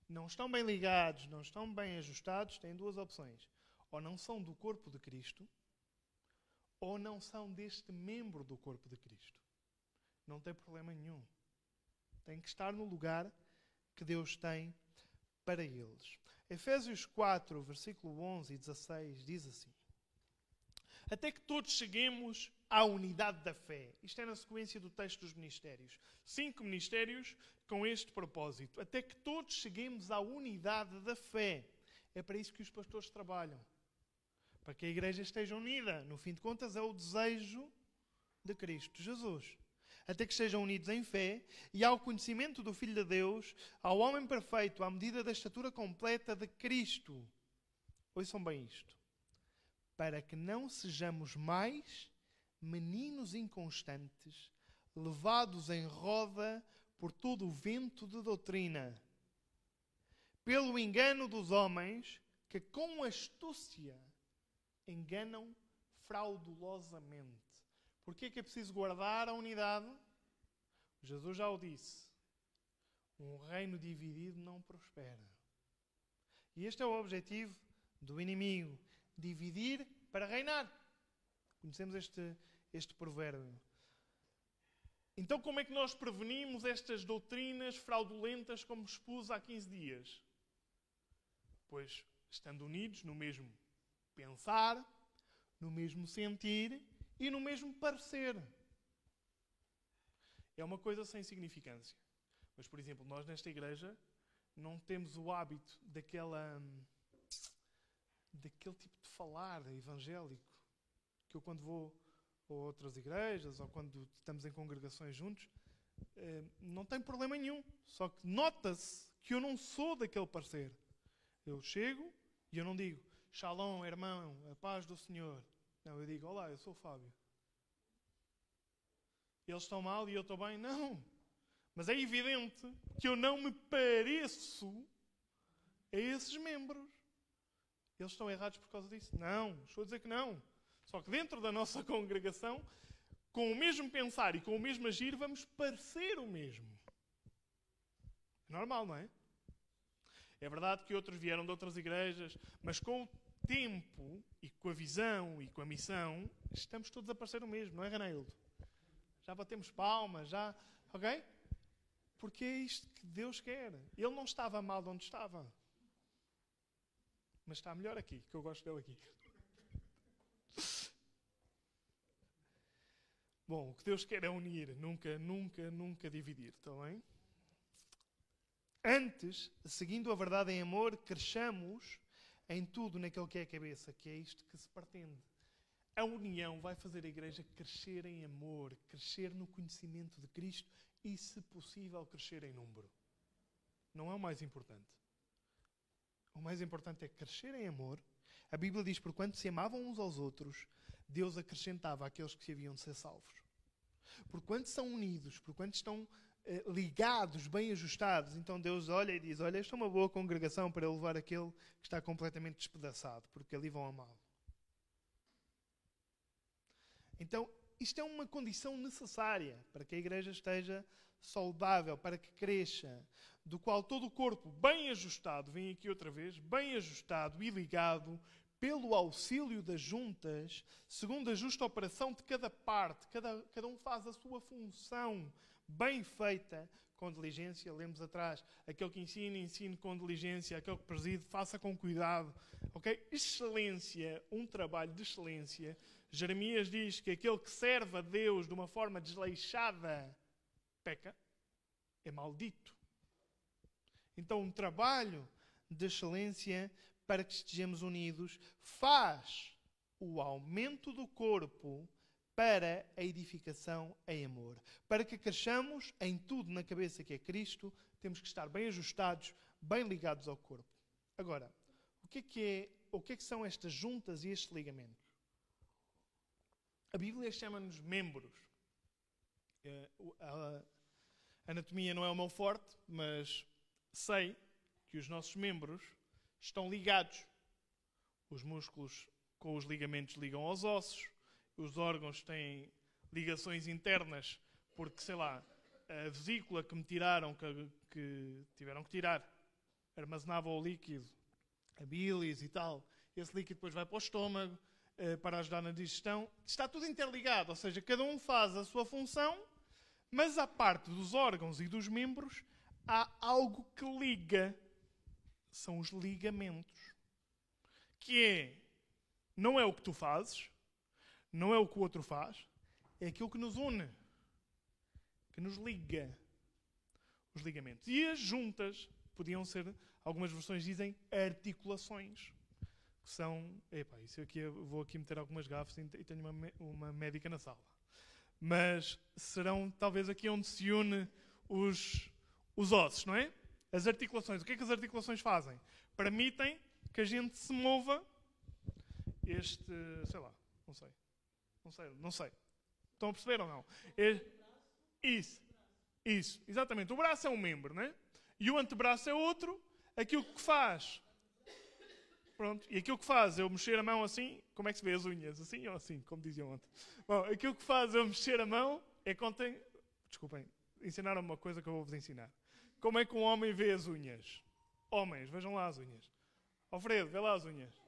não estão bem ligados, não estão bem ajustados, têm duas opções. Ou não são do corpo de Cristo, ou não são deste membro do corpo de Cristo. Não tem problema nenhum. Tem que estar no lugar que Deus tem para eles. Efésios 4, versículo 11 e 16 diz assim: Até que todos cheguemos à unidade da fé. Isto é na sequência do texto dos ministérios. Cinco ministérios com este propósito. Até que todos cheguemos à unidade da fé. É para isso que os pastores trabalham. Para que a igreja esteja unida. No fim de contas, é o desejo de Cristo Jesus até que sejam unidos em fé e ao conhecimento do Filho de Deus, ao homem perfeito, à medida da estatura completa de Cristo. Ouçam bem isto. Para que não sejamos mais meninos inconstantes, levados em roda por todo o vento de doutrina, pelo engano dos homens que com astúcia enganam fraudulosamente. Por que é preciso guardar a unidade? Jesus já o disse. Um reino dividido não prospera. E este é o objetivo do inimigo: dividir para reinar. Conhecemos este, este provérbio. Então, como é que nós prevenimos estas doutrinas fraudulentas, como expus há 15 dias? Pois, estando unidos no mesmo pensar, no mesmo sentir e no mesmo parecer. É uma coisa sem significância. Mas, por exemplo, nós nesta igreja não temos o hábito daquela, daquele tipo de falar evangélico que eu, quando vou a outras igrejas ou quando estamos em congregações juntos, eh, não tem problema nenhum. Só que nota-se que eu não sou daquele parecer. Eu chego e eu não digo Shalom, irmão, a paz do Senhor. Não, eu digo, olá, eu sou o Fábio. Eles estão mal e eu estou bem? Não. Mas é evidente que eu não me pareço a esses membros. Eles estão errados por causa disso? Não, estou a dizer que não. Só que dentro da nossa congregação, com o mesmo pensar e com o mesmo agir, vamos parecer o mesmo. É normal, não é? É verdade que outros vieram de outras igrejas, mas com o tempo e com a visão e com a missão, estamos todos a parecer o mesmo, não é, Renaildo? Já batemos palmas, já. Ok? Porque é isto que Deus quer. Ele não estava mal onde estava. Mas está melhor aqui, que eu gosto dele aqui. Bom, o que Deus quer é unir, nunca, nunca, nunca dividir, está bem? Antes, seguindo a verdade em amor, cresçamos em tudo naquele que é a cabeça, que é isto que se pretende. A união vai fazer a igreja crescer em amor, crescer no conhecimento de Cristo e, se possível, crescer em número. Não é o mais importante. O mais importante é crescer em amor. A Bíblia diz: por quanto se amavam uns aos outros, Deus acrescentava àqueles que se haviam de ser salvos. Por quanto são unidos, por quanto estão ligados, bem ajustados. Então Deus olha e diz: Olha, esta é uma boa congregação para levar aquele que está completamente despedaçado, porque ali vão amá-lo. Então, isto é uma condição necessária para que a igreja esteja saudável, para que cresça, do qual todo o corpo, bem ajustado, vem aqui outra vez, bem ajustado e ligado, pelo auxílio das juntas, segundo a justa operação de cada parte, cada, cada um faz a sua função bem feita, com diligência. Lemos atrás, aquele que ensina, ensine com diligência, aquele que preside, faça com cuidado. Ok? Excelência, um trabalho de excelência. Jeremias diz que aquele que serve a Deus de uma forma desleixada peca, é maldito. Então, um trabalho de excelência para que estejamos unidos faz o aumento do corpo para a edificação em amor. Para que cresçamos em tudo na cabeça que é Cristo, temos que estar bem ajustados, bem ligados ao corpo. Agora, o que é que, é, o que, é que são estas juntas e estes ligamentos? A Bíblia chama-nos membros. É, a anatomia não é o meu forte, mas sei que os nossos membros estão ligados. Os músculos com os ligamentos ligam aos ossos, os órgãos têm ligações internas, porque, sei lá, a vesícula que me tiraram, que, que tiveram que tirar, armazenava o líquido, a bilis e tal. Esse líquido depois vai para o estômago eh, para ajudar na digestão. Está tudo interligado, ou seja, cada um faz a sua função, mas à parte dos órgãos e dos membros, há algo que liga. São os ligamentos. Que é, não é o que tu fazes, não é o que o outro faz, é aquilo que nos une, que nos liga. Os ligamentos. E as juntas podiam ser, algumas versões dizem, articulações. Que são. Epá, isso aqui vou aqui meter algumas gafas e tenho uma, uma médica na sala. Mas serão talvez aqui onde se une os, os ossos, não é? As articulações. O que é que as articulações fazem? Permitem que a gente se mova este, sei lá, não sei. Não sei, não sei. Estão a perceber ou não? Isso. Isso, exatamente. O braço é um membro, não é? E o antebraço é outro. Aquilo que faz. Pronto. E aquilo que faz eu mexer a mão assim. Como é que se vê as unhas? Assim ou assim? Como diziam ontem. Bom, aquilo que faz eu mexer a mão é contem. Desculpem. Ensinaram-me uma coisa que eu vou-vos ensinar. Como é que um homem vê as unhas? Homens, vejam lá as unhas. Alfredo, vê lá as unhas.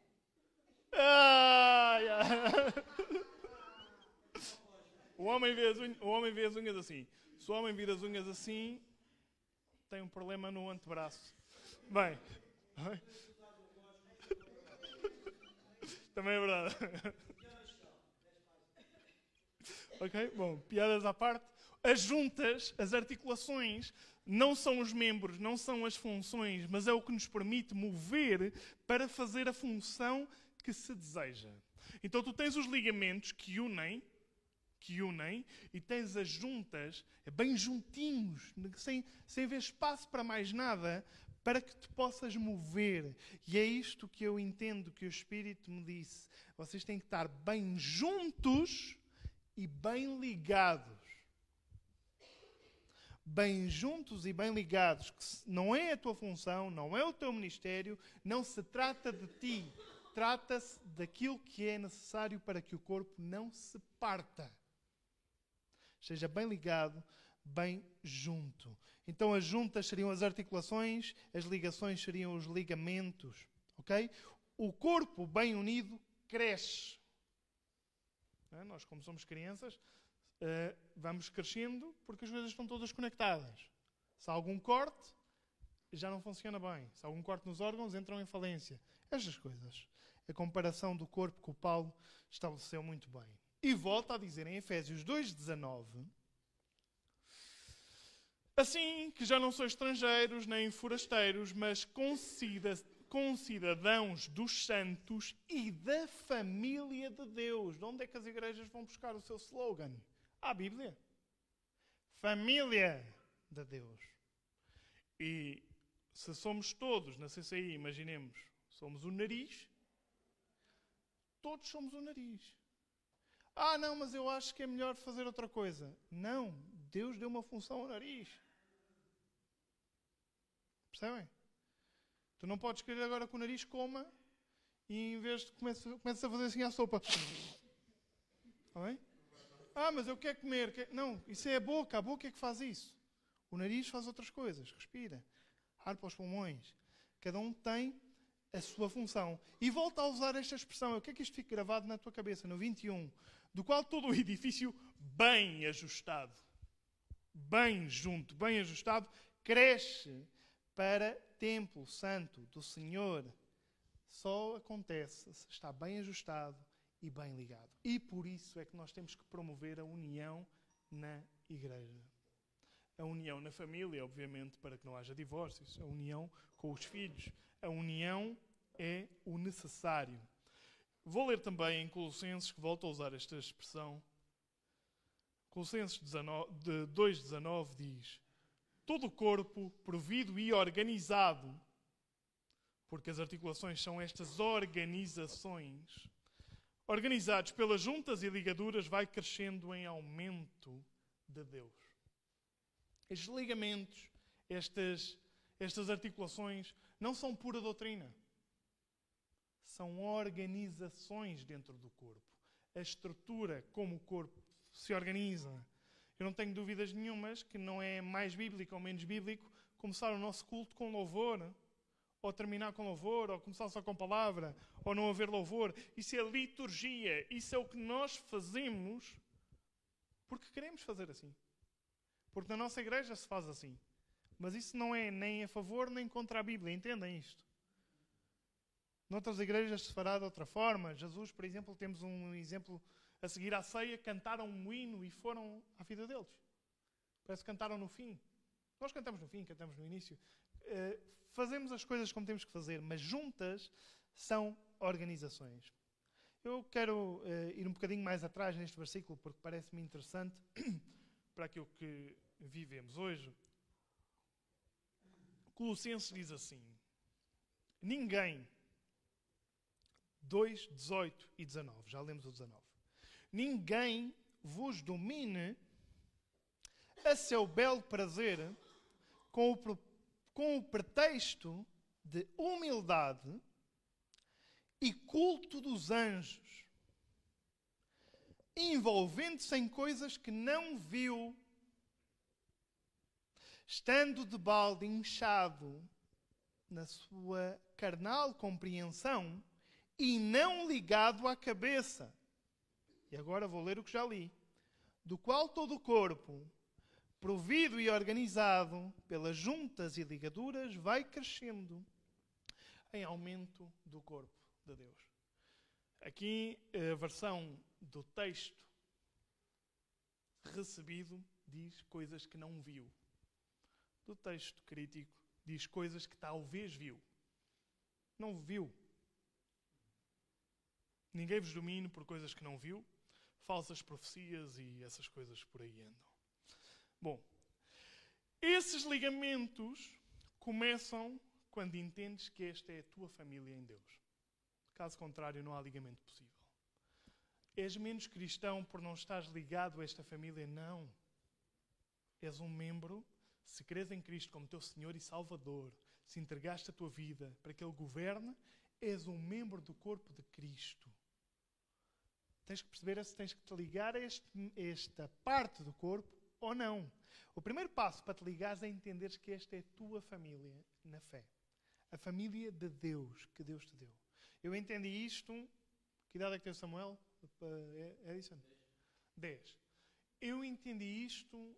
Ah, o, homem vê as unhas, o homem vê as unhas assim. Se o homem vir as unhas assim, tem um problema no antebraço. Bem. Também é verdade. ok? Bom, piadas à parte. As juntas, as articulações, não são os membros, não são as funções, mas é o que nos permite mover para fazer a função que se deseja. Então tu tens os ligamentos que unem, que unem, e tens as juntas, é bem juntinhos, sem, sem haver espaço para mais nada, para que te possas mover. E é isto que eu entendo que o Espírito me disse. Vocês têm que estar bem juntos e bem ligados. Bem juntos e bem ligados, que não é a tua função, não é o teu ministério, não se trata de ti trata-se daquilo que é necessário para que o corpo não se parta. Esteja bem ligado, bem junto. Então as juntas seriam as articulações, as ligações seriam os ligamentos. Ok? O corpo bem unido cresce. É? Nós, como somos crianças, uh, vamos crescendo porque as coisas estão todas conectadas. Se há algum corte, já não funciona bem. Se há algum corte nos órgãos, entram em falência. Estas coisas a comparação do corpo que o Paulo estabeleceu muito bem. E volta a dizer em Efésios 2,19: Assim que já não sois estrangeiros nem forasteiros, mas concidadãos dos santos e da família de Deus. De onde é que as igrejas vão buscar o seu slogan? À Bíblia. Família de Deus. E se somos todos na CCI, imaginemos, somos o nariz, Todos somos o nariz. Ah, não, mas eu acho que é melhor fazer outra coisa. Não, Deus deu uma função ao nariz. Percebem? Tu não podes querer agora que o nariz coma e em vez de começa, começa a fazer assim a sopa. Está bem? Ah, mas eu quero comer. Não, isso é a boca. A boca é que faz isso. O nariz faz outras coisas. Respira. Ar para os pulmões. Cada um tem a sua função. E volta a usar esta expressão. Eu quero que isto fique gravado na tua cabeça, no 21. Do qual todo o edifício bem ajustado, bem junto, bem ajustado, cresce para templo santo do Senhor. Só acontece se está bem ajustado e bem ligado. E por isso é que nós temos que promover a união na igreja. A união na família, obviamente, para que não haja divórcios. A união com os filhos a união é o necessário. Vou ler também em Colossenses, que volta a usar esta expressão. Colossenses 2,19 diz: Todo o corpo provido e organizado, porque as articulações são estas organizações, organizados pelas juntas e ligaduras, vai crescendo em aumento de Deus. Estes ligamentos, estas, estas articulações, não são pura doutrina. são organizações dentro do corpo. A estrutura como o corpo se organiza. Eu não tenho dúvidas nenhumas que não é mais bíblico ou menos bíblico começar o nosso culto com louvor, ou terminar com louvor, ou começar só com palavra, ou não haver louvor. Isso é liturgia, isso é o que nós fazemos porque queremos fazer assim. Porque na nossa igreja se faz assim. Mas isso não é nem a favor nem contra a Bíblia, entendem isto? Noutras igrejas se fará de outra forma. Jesus, por exemplo, temos um exemplo a seguir à ceia, cantaram um hino e foram à vida deles. Parece que cantaram no fim. Nós cantamos no fim, cantamos no início. Uh, fazemos as coisas como temos que fazer, mas juntas são organizações. Eu quero uh, ir um bocadinho mais atrás neste versículo porque parece-me interessante para aquilo que vivemos hoje. Colossenses diz assim: Ninguém, 2, 18 e 19, já lemos o 19. Ninguém vos domine a seu belo prazer com o, com o pretexto de humildade e culto dos anjos, envolvendo-se em coisas que não viu, estando de balde inchado na sua carnal compreensão e não ligado à cabeça. E agora vou ler o que já li. Do qual todo o corpo, provido e organizado pelas juntas e ligaduras, vai crescendo em aumento do corpo de Deus. Aqui a versão do texto recebido diz coisas que não viu. Do texto crítico diz coisas que talvez viu. Não viu. Ninguém vos domine por coisas que não viu, falsas profecias e essas coisas por aí andam. Bom, esses ligamentos começam quando entendes que esta é a tua família em Deus. Caso contrário, não há ligamento possível. És menos cristão por não estares ligado a esta família? Não. És um membro, se crês em Cristo como teu Senhor e Salvador, se entregaste a tua vida para que Ele governe, és um membro do corpo de Cristo. Tens que perceber se tens que te ligar a este, esta parte do corpo ou não. O primeiro passo para te ligares é entenderes que esta é a tua família na fé. A família de Deus que Deus te deu. Eu entendi isto. Que idade é que tem Samuel? Edison? 10. Eu entendi isto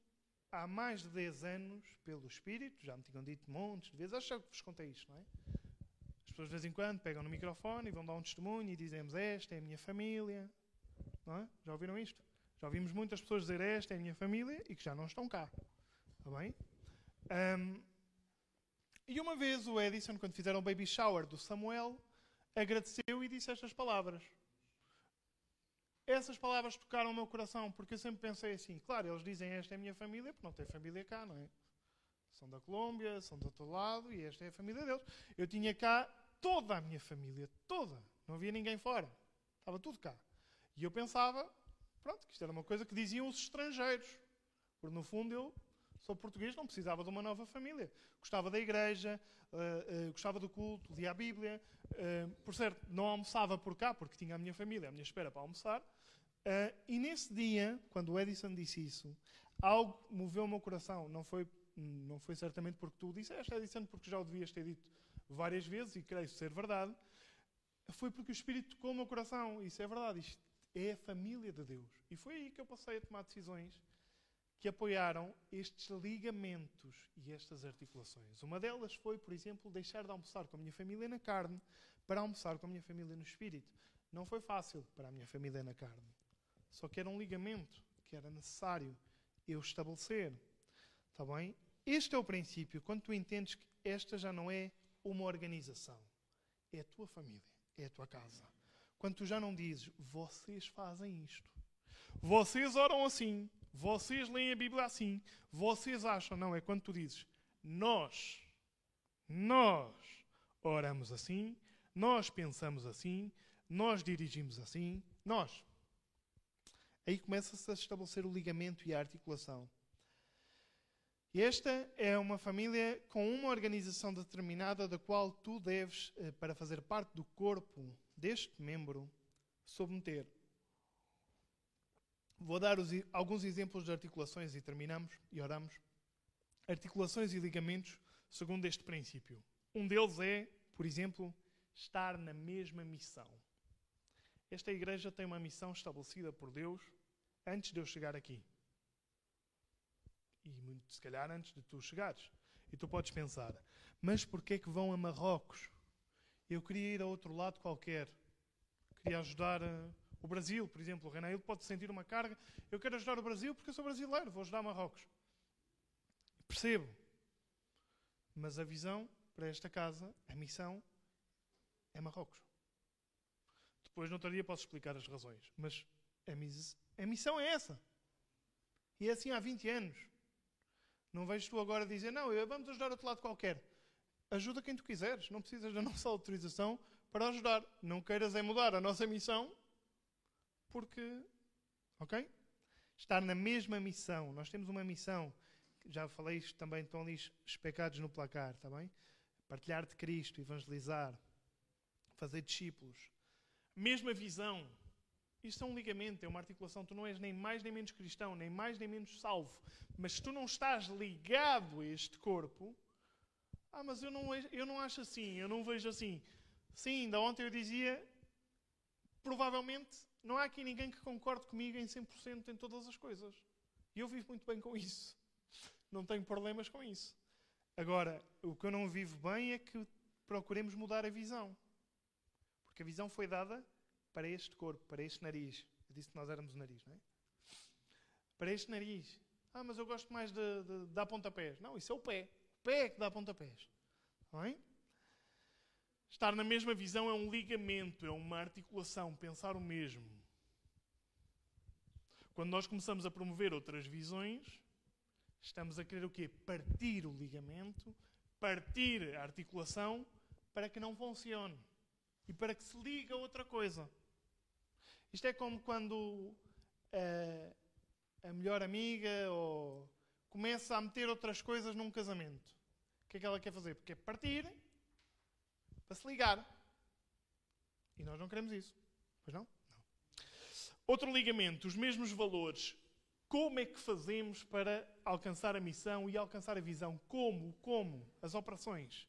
há mais de 10 anos pelo Espírito. Já me tinham dito montes de vezes. Acho que vos contei isto, não é? As pessoas de vez em quando pegam no microfone e vão dar um testemunho e dizemos esta é a minha família. Não é? Já ouviram isto? Já ouvimos muitas pessoas dizer esta é a minha família e que já não estão cá. Está bem? Um, e uma vez o Edison, quando fizeram o baby shower do Samuel, agradeceu e disse estas palavras. Essas palavras tocaram o meu coração, porque eu sempre pensei assim: claro, eles dizem esta é a minha família, porque não tem família cá, não é? São da Colômbia, são do outro lado e esta é a família deles. Eu tinha cá toda a minha família, toda. Não havia ninguém fora. Estava tudo cá. E eu pensava, pronto, que isto era uma coisa que diziam os estrangeiros. Porque no fundo eu sou português, não precisava de uma nova família. Gostava da igreja, uh, uh, gostava do culto, lia a Bíblia. Uh, por certo, não almoçava por cá, porque tinha a minha família à minha espera para almoçar. e nesse dia, quando o Edison disse isso, algo moveu o meu coração. Não foi, não foi certamente porque tu disseste, Edison, porque já o devias ter dito várias vezes, e creio ser verdade. Foi porque o Espírito tocou o meu coração. Isso é verdade. Isto é a família de Deus. E foi aí que eu passei a tomar decisões que apoiaram estes ligamentos e estas articulações. Uma delas foi, por exemplo, deixar de almoçar com a minha família na carne para almoçar com a minha família no espírito. Não foi fácil para a minha família na carne. Só que era um ligamento que era necessário eu estabelecer. Está bem? Este é o princípio. Quando tu entendes que esta já não é uma organização, é a tua família, é a tua casa. Quando tu já não dizes, vocês fazem isto, vocês oram assim, vocês leem a Bíblia assim. Vocês acham, não, é quando tu dizes nós, nós oramos assim, nós pensamos assim, nós dirigimos assim, nós. Aí começa-se a estabelecer o ligamento e a articulação. Esta é uma família com uma organização determinada da qual tu deves, eh, para fazer parte do corpo deste membro, submeter. Vou dar os, alguns exemplos de articulações e terminamos e oramos. Articulações e ligamentos segundo este princípio. Um deles é, por exemplo, estar na mesma missão. Esta igreja tem uma missão estabelecida por Deus antes de eu chegar aqui. E muito, se calhar antes de tu chegares. E tu podes pensar, mas porquê é que vão a Marrocos? Eu queria ir a outro lado qualquer. Queria ajudar uh, o Brasil, por exemplo. O Renaíl pode sentir uma carga. Eu quero ajudar o Brasil porque eu sou brasileiro, vou ajudar Marrocos. Percebo. Mas a visão para esta casa, a missão, é Marrocos. Depois, no outro dia, posso explicar as razões. Mas a missão é essa. E é assim há 20 anos. Não vejo tu agora dizer, não, vamos ajudar outro lado qualquer. Ajuda quem tu quiseres. Não precisas da nossa autorização para ajudar. Não queiras é mudar a nossa missão porque. Ok? Estar na mesma missão. Nós temos uma missão. Já falei isto também, estão ali especados no placar, está bem? Partilhar de Cristo, evangelizar, fazer discípulos. Mesma visão. Isto é um ligamento, é uma articulação. Tu não és nem mais nem menos cristão, nem mais nem menos salvo. Mas se tu não estás ligado a este corpo, ah, mas eu não, eu não acho assim, eu não vejo assim. Sim, ainda ontem eu dizia, provavelmente não há aqui ninguém que concorde comigo em 100% em todas as coisas. E eu vivo muito bem com isso. Não tenho problemas com isso. Agora, o que eu não vivo bem é que procuremos mudar a visão. Porque a visão foi dada para este corpo, para este nariz. Eu disse que nós éramos o nariz, não é? Para este nariz. Ah, mas eu gosto mais de, de, de dar pontapés. Não, isso é o pé. O pé é que dá pontapés. Não é? Estar na mesma visão é um ligamento, é uma articulação, pensar o mesmo. Quando nós começamos a promover outras visões, estamos a querer o quê? Partir o ligamento, partir a articulação para que não funcione e para que se ligue a outra coisa. Isto é como quando a, eh, a melhor amiga ou começa a meter outras coisas num casamento. O que é que ela quer fazer? Porque é partir para se ligar. E nós não queremos isso. Pois não? Não. Outro ligamento, os mesmos valores. Como é que fazemos para alcançar a missão e alcançar a visão? Como? Como? As operações.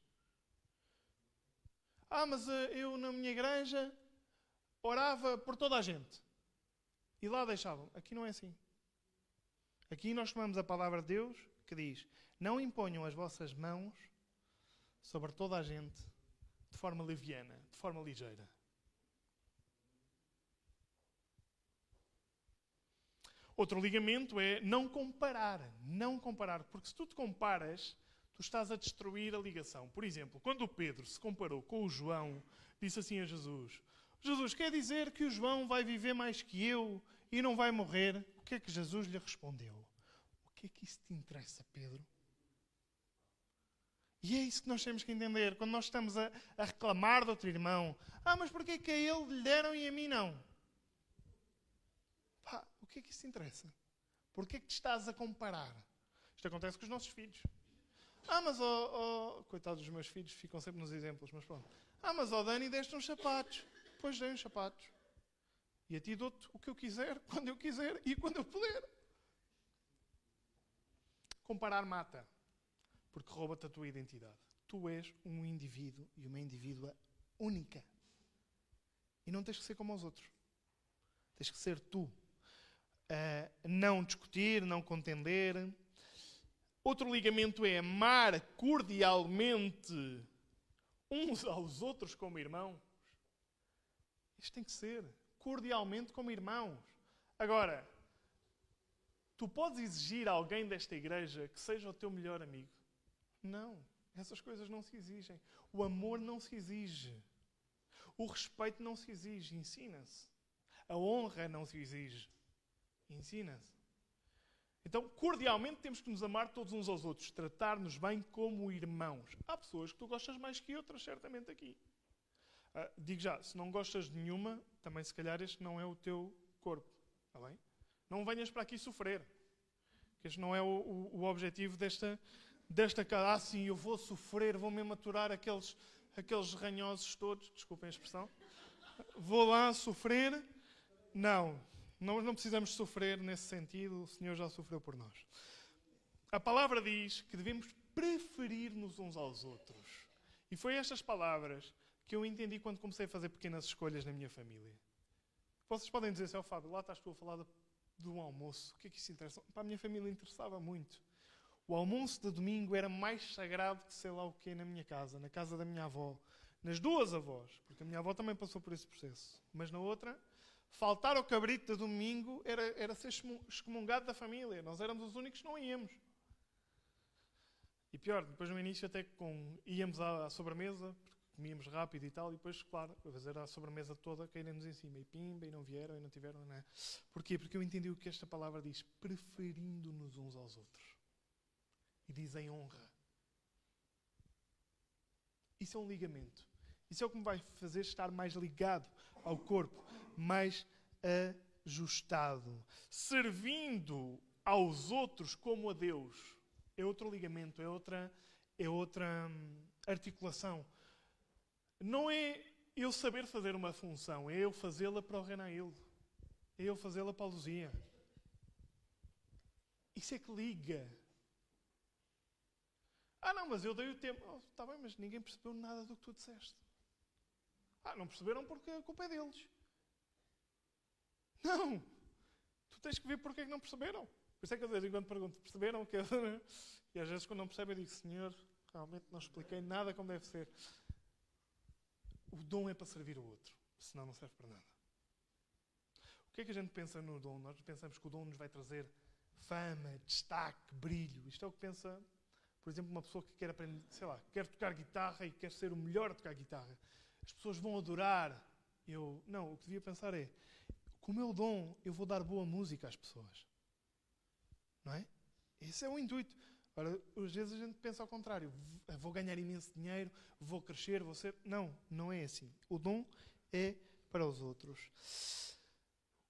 Ah, mas eh, eu na minha igreja orava por toda a gente. E lá deixavam. Aqui não é assim. Aqui nós tomamos a palavra de Deus que diz: Não imponham as vossas mãos sobre toda a gente de forma leviana, de forma ligeira. Outro ligamento é não comparar. Não comparar. Porque se tu te comparas, tu estás a destruir a ligação. Por exemplo, quando o Pedro se comparou com o João, disse assim a Jesus: Jesus, quer dizer que o João vai viver mais que eu e não vai morrer? O que é que Jesus lhe respondeu? O que é que isso te interessa, Pedro? E é isso que nós temos que entender. Quando nós estamos a, a reclamar do outro irmão, ah, mas porquê que a ele lhe deram e a mim não? Pá, o que é que isso te interessa? Porquê que te estás a comparar? Isto acontece com os nossos filhos. Ah, mas oh, oh, coitados dos meus filhos, ficam sempre nos exemplos, mas pronto. Ah, mas ó oh, Dani, deste uns sapatos depois dei uns sapatos. E a ti dou-te o que eu quiser, quando eu quiser e quando eu puder. Comparar mata, porque rouba-te a tua identidade. Tu és um indivíduo e uma indivídua única. E não tens que ser como os outros. Tens que ser tu. Uh, não discutir, não contender. Outro ligamento é amar cordialmente uns aos outros como irmãos. Isto tem que ser cordialmente como irmãos. Agora, tu podes exigir a alguém desta igreja que seja o teu melhor amigo? Não, essas coisas não se exigem. O amor não se exige. O respeito não se exige, ensina-se. A honra não se exige, ensina-se. Então, cordialmente, temos que nos amar todos uns aos outros, tratar-nos bem como irmãos. Há pessoas que tu gostas mais que outras, certamente aqui. Uh, digo já, se não gostas de nenhuma, também se calhar este não é o teu corpo. Está bem? Não venhas para aqui sofrer. Este não é o, o, o objetivo desta, desta casa. Ah, sim, eu vou sofrer, vou mesmo aturar aqueles, aqueles ranhosos todos, desculpem a expressão. Vou lá sofrer. Não, nós não precisamos sofrer nesse sentido, o Senhor já sofreu por nós. A palavra diz que devemos preferir-nos uns aos outros. E foi estas palavras que eu entendi quando comecei a fazer pequenas escolhas na minha família. Vocês podem dizer assim, oh, Fábio, lá estás tu a falar de um almoço. O que é que isso interessa? Para a minha família interessava muito. O almoço de domingo era mais sagrado que sei lá o que na minha casa, na casa da minha avó, nas duas avós, porque a minha avó também passou por esse processo. Mas na outra, faltar ao cabrito de domingo era, era ser excomungado da família. Nós éramos os únicos que não íamos. E pior, depois no início até com, íamos à, à sobremesa, comíamos rápido e tal, e depois, claro, fazer a sobremesa toda, caíram-nos em cima, e pimba, e não vieram, e não tiveram, não é? Porquê? Porque eu entendi o que esta palavra diz, preferindo-nos uns aos outros. E diz em honra. Isso é um ligamento. Isso é o que me vai fazer estar mais ligado ao corpo, mais ajustado, servindo aos outros como a Deus. É outro ligamento, é outra, é outra hum, articulação. Não é eu saber fazer uma função, é eu fazê-la para o Renaildo. É eu fazê-la para a Luzia. Isso é que liga. Ah, não, mas eu dei o tempo. Oh, está bem, mas ninguém percebeu nada do que tu disseste. Ah, não perceberam porque a culpa é deles. Não! Tu tens que ver porque é que não perceberam. Por isso é que eu de vez em quando pergunto: perceberam? Que E às vezes, quando não percebem, eu digo: Senhor, realmente não expliquei nada como deve ser. O dom é para servir o outro, senão não serve para nada. O que é que a gente pensa no dom? Nós pensamos que o dom nos vai trazer fama, destaque, brilho. Isto é o que pensa, por exemplo, uma pessoa que quer aprender, sei lá, quer tocar guitarra e quer ser o melhor a tocar guitarra. As pessoas vão adorar. Eu, não, o que devia pensar é, com o meu dom, eu vou dar boa música às pessoas. Não é? Esse é o intuito. Às vezes a gente pensa ao contrário. Vou ganhar imenso dinheiro, vou crescer, vou ser... Não, não é assim. O dom é para os outros.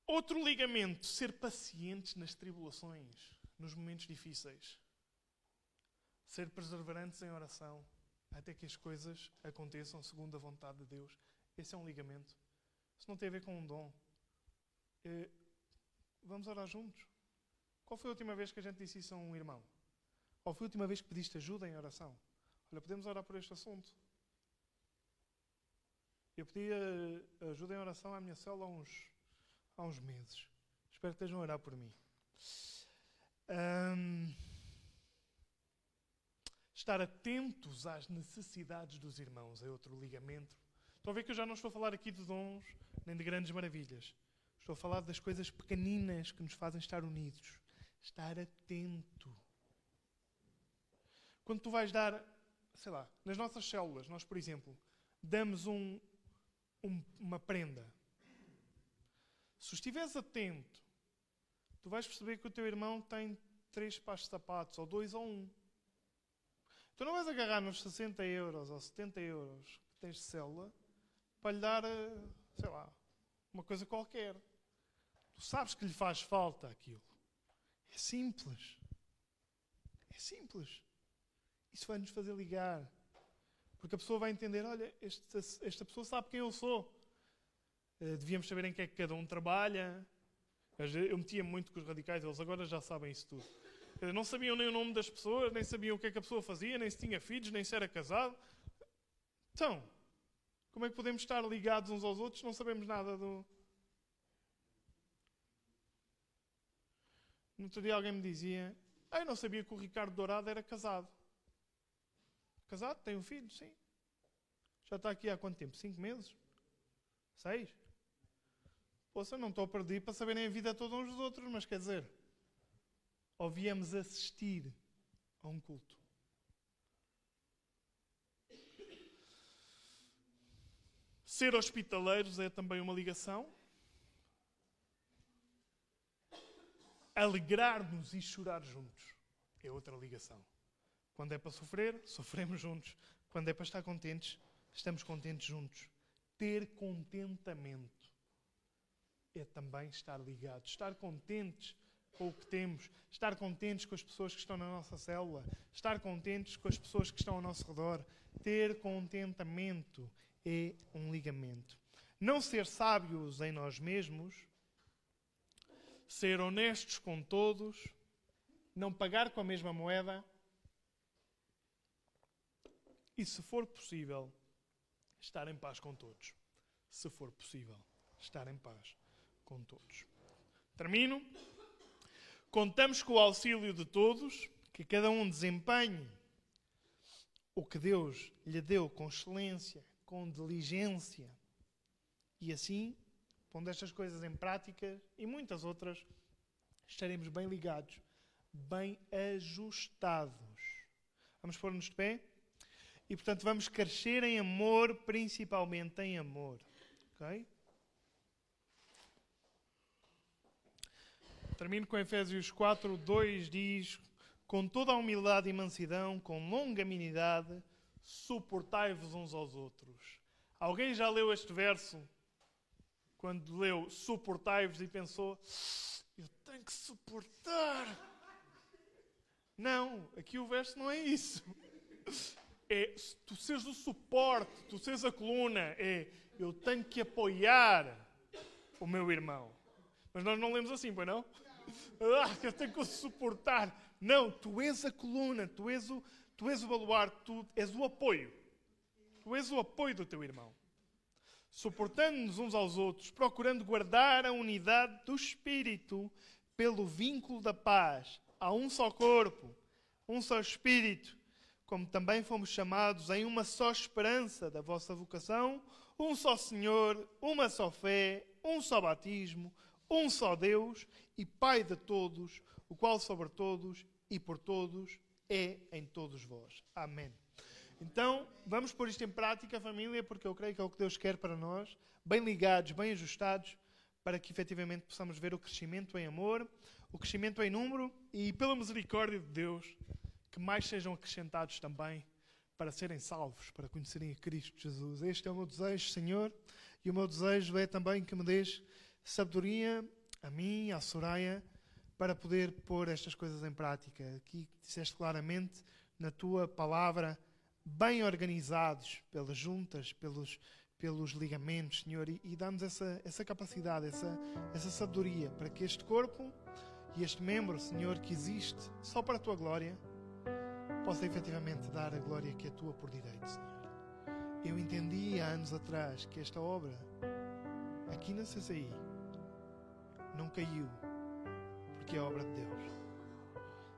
Outro ligamento, ser pacientes nas tribulações, nos momentos difíceis. Ser perseverantes em oração, até que as coisas aconteçam segundo a vontade de Deus. Esse é um ligamento. Isso não tem a ver com um dom. É... Vamos orar juntos. Qual foi a última vez que a gente disse isso a um irmão? Qual foi a última vez que pediste ajuda em oração? Olha, podemos orar por este assunto. Eu pedi ajuda em oração à minha célula há uns, há uns meses. Espero que estejam a orar por mim. Um, estar atentos às necessidades dos irmãos é outro ligamento. Estão a ver que eu já não estou a falar aqui de dons nem de grandes maravilhas. Estou a falar das coisas pequeninas que nos fazem estar unidos. Estar atento quando tu vais dar, sei lá, nas nossas células, nós, por exemplo, damos um, um, uma prenda. Se estiveres atento, tu vais perceber que o teu irmão tem três pares de sapatos, ou dois ou um. Tu não vais agarrar nos 60 euros ou 70 euros que tens de célula para lhe dar, eh, sei lá, uma coisa qualquer. Tu sabes que lhe faz falta aquilo. É simples. É simples. Isso vai nos fazer ligar. Porque a pessoa vai entender: olha, esta, esta pessoa sabe quem eu sou. Uh, devíamos saber em que é que cada um trabalha. Eu metia muito com os radicais, eles agora já sabem isso tudo. Não sabiam nem o nome das pessoas, nem sabiam o que é que a pessoa fazia, nem se tinha filhos, nem se era casado. Então, como é que podemos estar ligados uns aos outros se não sabemos nada do. No outro dia alguém me dizia: ah, eu não sabia que o Ricardo Dourado era casado. Casado, tem um filho, sim. Já está aqui há quanto tempo? Cinco meses? Seis? Poxa, não estou a perder para saberem a vida toda uns dos outros, mas quer dizer, ou viemos assistir a um culto. Ser hospitaleiros é também uma ligação. Alegrar-nos e chorar juntos é outra ligação. Quando é para sofrer, sofremos juntos. Quando é para estar contentes, estamos contentes juntos. Ter contentamento é também estar ligados. Estar contentes com o que temos, estar contentes com as pessoas que estão na nossa célula, estar contentes com as pessoas que estão ao nosso redor. Ter contentamento é um ligamento. Não ser sábios em nós mesmos, ser honestos com todos, não pagar com a mesma moeda. E, se for possível, estar em paz com todos. Se for possível, estar em paz com todos. Termino. Contamos com o auxílio de todos, que cada um desempenhe o que Deus lhe deu com excelência, com diligência. E assim, pondo estas coisas em prática e muitas outras, estaremos bem ligados, bem ajustados. Vamos pôr-nos de pé? E portanto vamos crescer em amor, principalmente em amor. Ok? Termino com Efésios 4, 2 diz: Com toda a humildade e mansidão, com longanimidade, suportai-vos uns aos outros. Alguém já leu este verso? Quando leu suportai-vos e pensou: Eu tenho que suportar. Não, aqui o verso não é isso. É tu seres o suporte, tu seres a coluna. É eu tenho que apoiar o meu irmão. Mas nós não lemos assim, pois não? Ah, eu tenho que suportar. Não, tu és a coluna, tu és o, tu és o baluarte, tu és o apoio. Tu és o apoio do teu irmão. Suportando-nos uns aos outros, procurando guardar a unidade do espírito pelo vínculo da paz. Há um só corpo, um só espírito, como também fomos chamados em uma só esperança da vossa vocação, um só Senhor, uma só fé, um só batismo, um só Deus e Pai de todos, o qual sobre todos e por todos é em todos vós. Amém. Então, vamos pôr isto em prática, família, porque eu creio que é o que Deus quer para nós, bem ligados, bem ajustados, para que efetivamente possamos ver o crescimento em amor, o crescimento em número e, pela misericórdia de Deus, que mais sejam acrescentados também para serem salvos, para conhecerem a Cristo Jesus. Este é o meu desejo, Senhor, e o meu desejo é também que me dês sabedoria a mim, à Soraya, para poder pôr estas coisas em prática. Aqui disseste claramente na tua palavra, bem organizados pelas juntas, pelos, pelos ligamentos, Senhor, e, e dá-nos essa, essa capacidade, essa, essa sabedoria para que este corpo e este membro, Senhor, que existe só para a tua glória, possa efetivamente dar a glória que é tua por direito, Senhor. Eu entendi há anos atrás que esta obra, aqui na CCI, não caiu, porque é obra de Deus.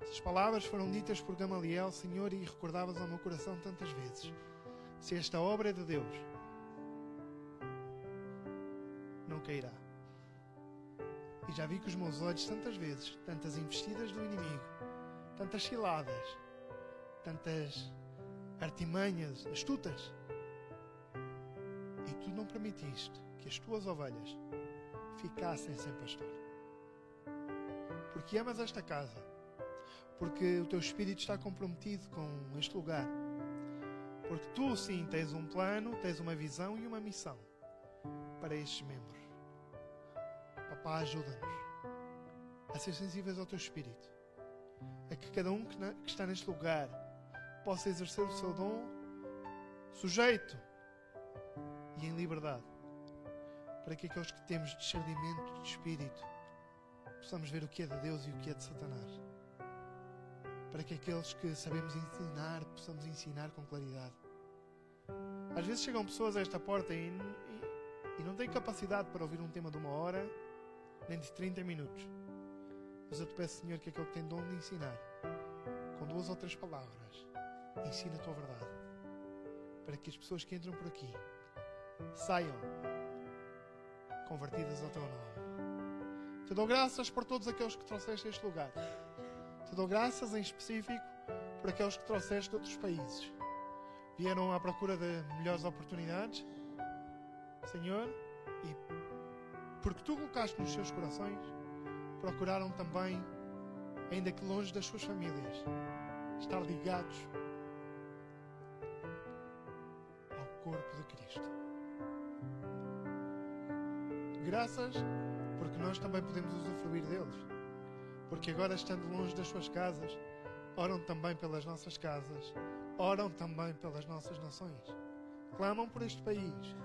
Essas palavras foram ditas por Gamaliel, Senhor, e recordavas ao meu coração tantas vezes. Se esta obra é de Deus, não cairá. E já vi com os meus olhos tantas vezes, tantas investidas do inimigo, tantas ciladas, tantas artimanhas astutas. E tu não permitiste que as tuas ovelhas ficassem sem pastor. Porque amas esta casa, porque o teu espírito está comprometido com este lugar, porque tu sim tens um plano, tens uma visão e uma missão para estes membros. Papá, ajuda-nos a ser sensíveis ao teu espírito, a que cada um que está neste lugar possa exercer o seu dom sujeito e em liberdade para que aqueles que temos discernimento de espírito possamos ver o que é de Deus e o que é de Satanás. Para que aqueles que sabemos ensinar possamos ensinar com claridade. Às vezes chegam pessoas a esta porta e, e, e não têm capacidade para ouvir um tema de uma hora nem de 30 minutos. Mas eu te peço, Senhor, que aquele que tem dom de ensinar, com duas ou três palavras, ensina a tua verdade. Para que as pessoas que entram por aqui saiam convertidas ao teu nome. Te dou graças por todos aqueles que trouxeste a este lugar. Te dou graças em específico por aqueles que trouxeste de outros países. Vieram à procura de melhores oportunidades, Senhor, e porque tu colocaste nos seus corações, procuraram também, ainda que longe das suas famílias, estar ligados graças porque nós também podemos usufruir deles. porque agora, estando longe das suas casas, oram também pelas nossas casas, oram também pelas nossas nações. Clamam por este país,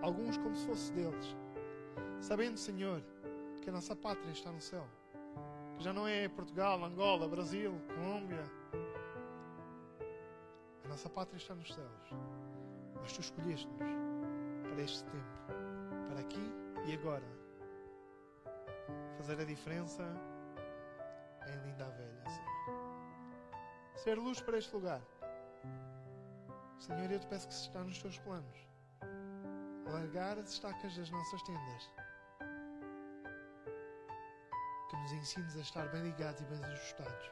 alguns como se fosse deles, sabendo, Senhor, que a nossa pátria está no céu, que já não é Portugal, Angola, Brasil, Colômbia. A nossa pátria está nos céus, mas tu escolheste-nos para este tempo, para aqui e agora. Fazer a diferença em Linda a Velha, Senhor. Ser luz para este lugar. Senhor, eu te peço que se está nos teus planos. Alargar as estacas das nossas tendas. Que nos ensines a estar bem ligados e bem ajustados.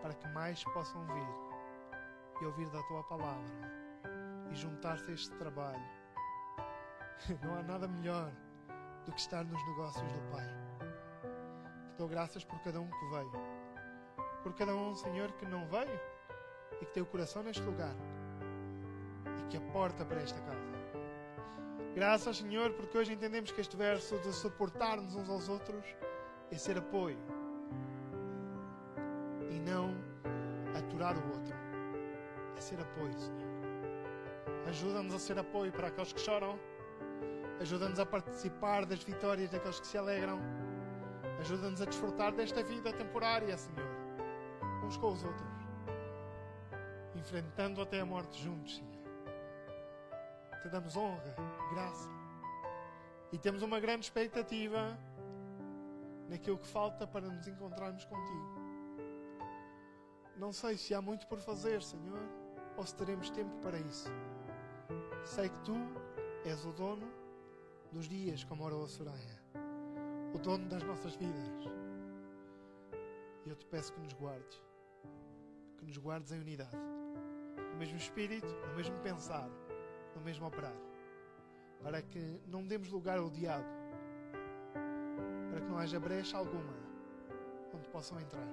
Para que mais possam vir e ouvir da tua palavra e juntar-se a este trabalho. Não há nada melhor do que estar nos negócios do Pai. Te dou graças por cada um que veio. Por cada um, Senhor, que não veio e que tem o coração neste lugar e que a porta para esta casa. Graças, Senhor, porque hoje entendemos que este verso de suportar-nos uns aos outros é ser apoio e não aturar o outro. É ser apoio, Senhor. Ajuda-nos a ser apoio para aqueles que choram. Ajuda-nos a participar das vitórias daqueles que se alegram. Ajuda-nos a desfrutar desta vida temporária, Senhor, uns com os outros, enfrentando até a morte juntos, Senhor. Te damos honra, graça e temos uma grande expectativa naquilo que falta para nos encontrarmos contigo. Não sei se há muito por fazer, Senhor, ou se teremos tempo para isso. Sei que tu és o dono dos dias, como orou a Soraya, o dono das nossas vidas. E eu te peço que nos guardes, que nos guardes em unidade, no mesmo espírito, no mesmo pensar, no mesmo operar, para que não demos lugar ao diabo, para que não haja brecha alguma onde possam entrar.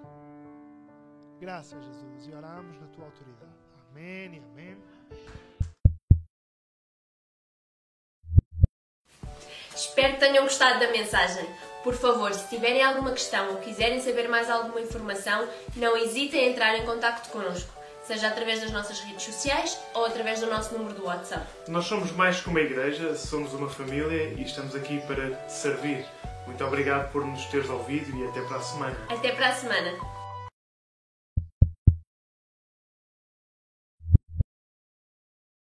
Graças, Jesus, e oramos na tua autoridade. Amém e amém. Espero que tenham gostado da mensagem. Por favor, se tiverem alguma questão ou quiserem saber mais alguma informação, não hesitem em entrar em contato connosco, seja através das nossas redes sociais ou através do nosso número do WhatsApp. Nós somos mais que uma igreja, somos uma família e estamos aqui para servir. Muito obrigado por nos teres ouvido e até para a semana. Até para a semana!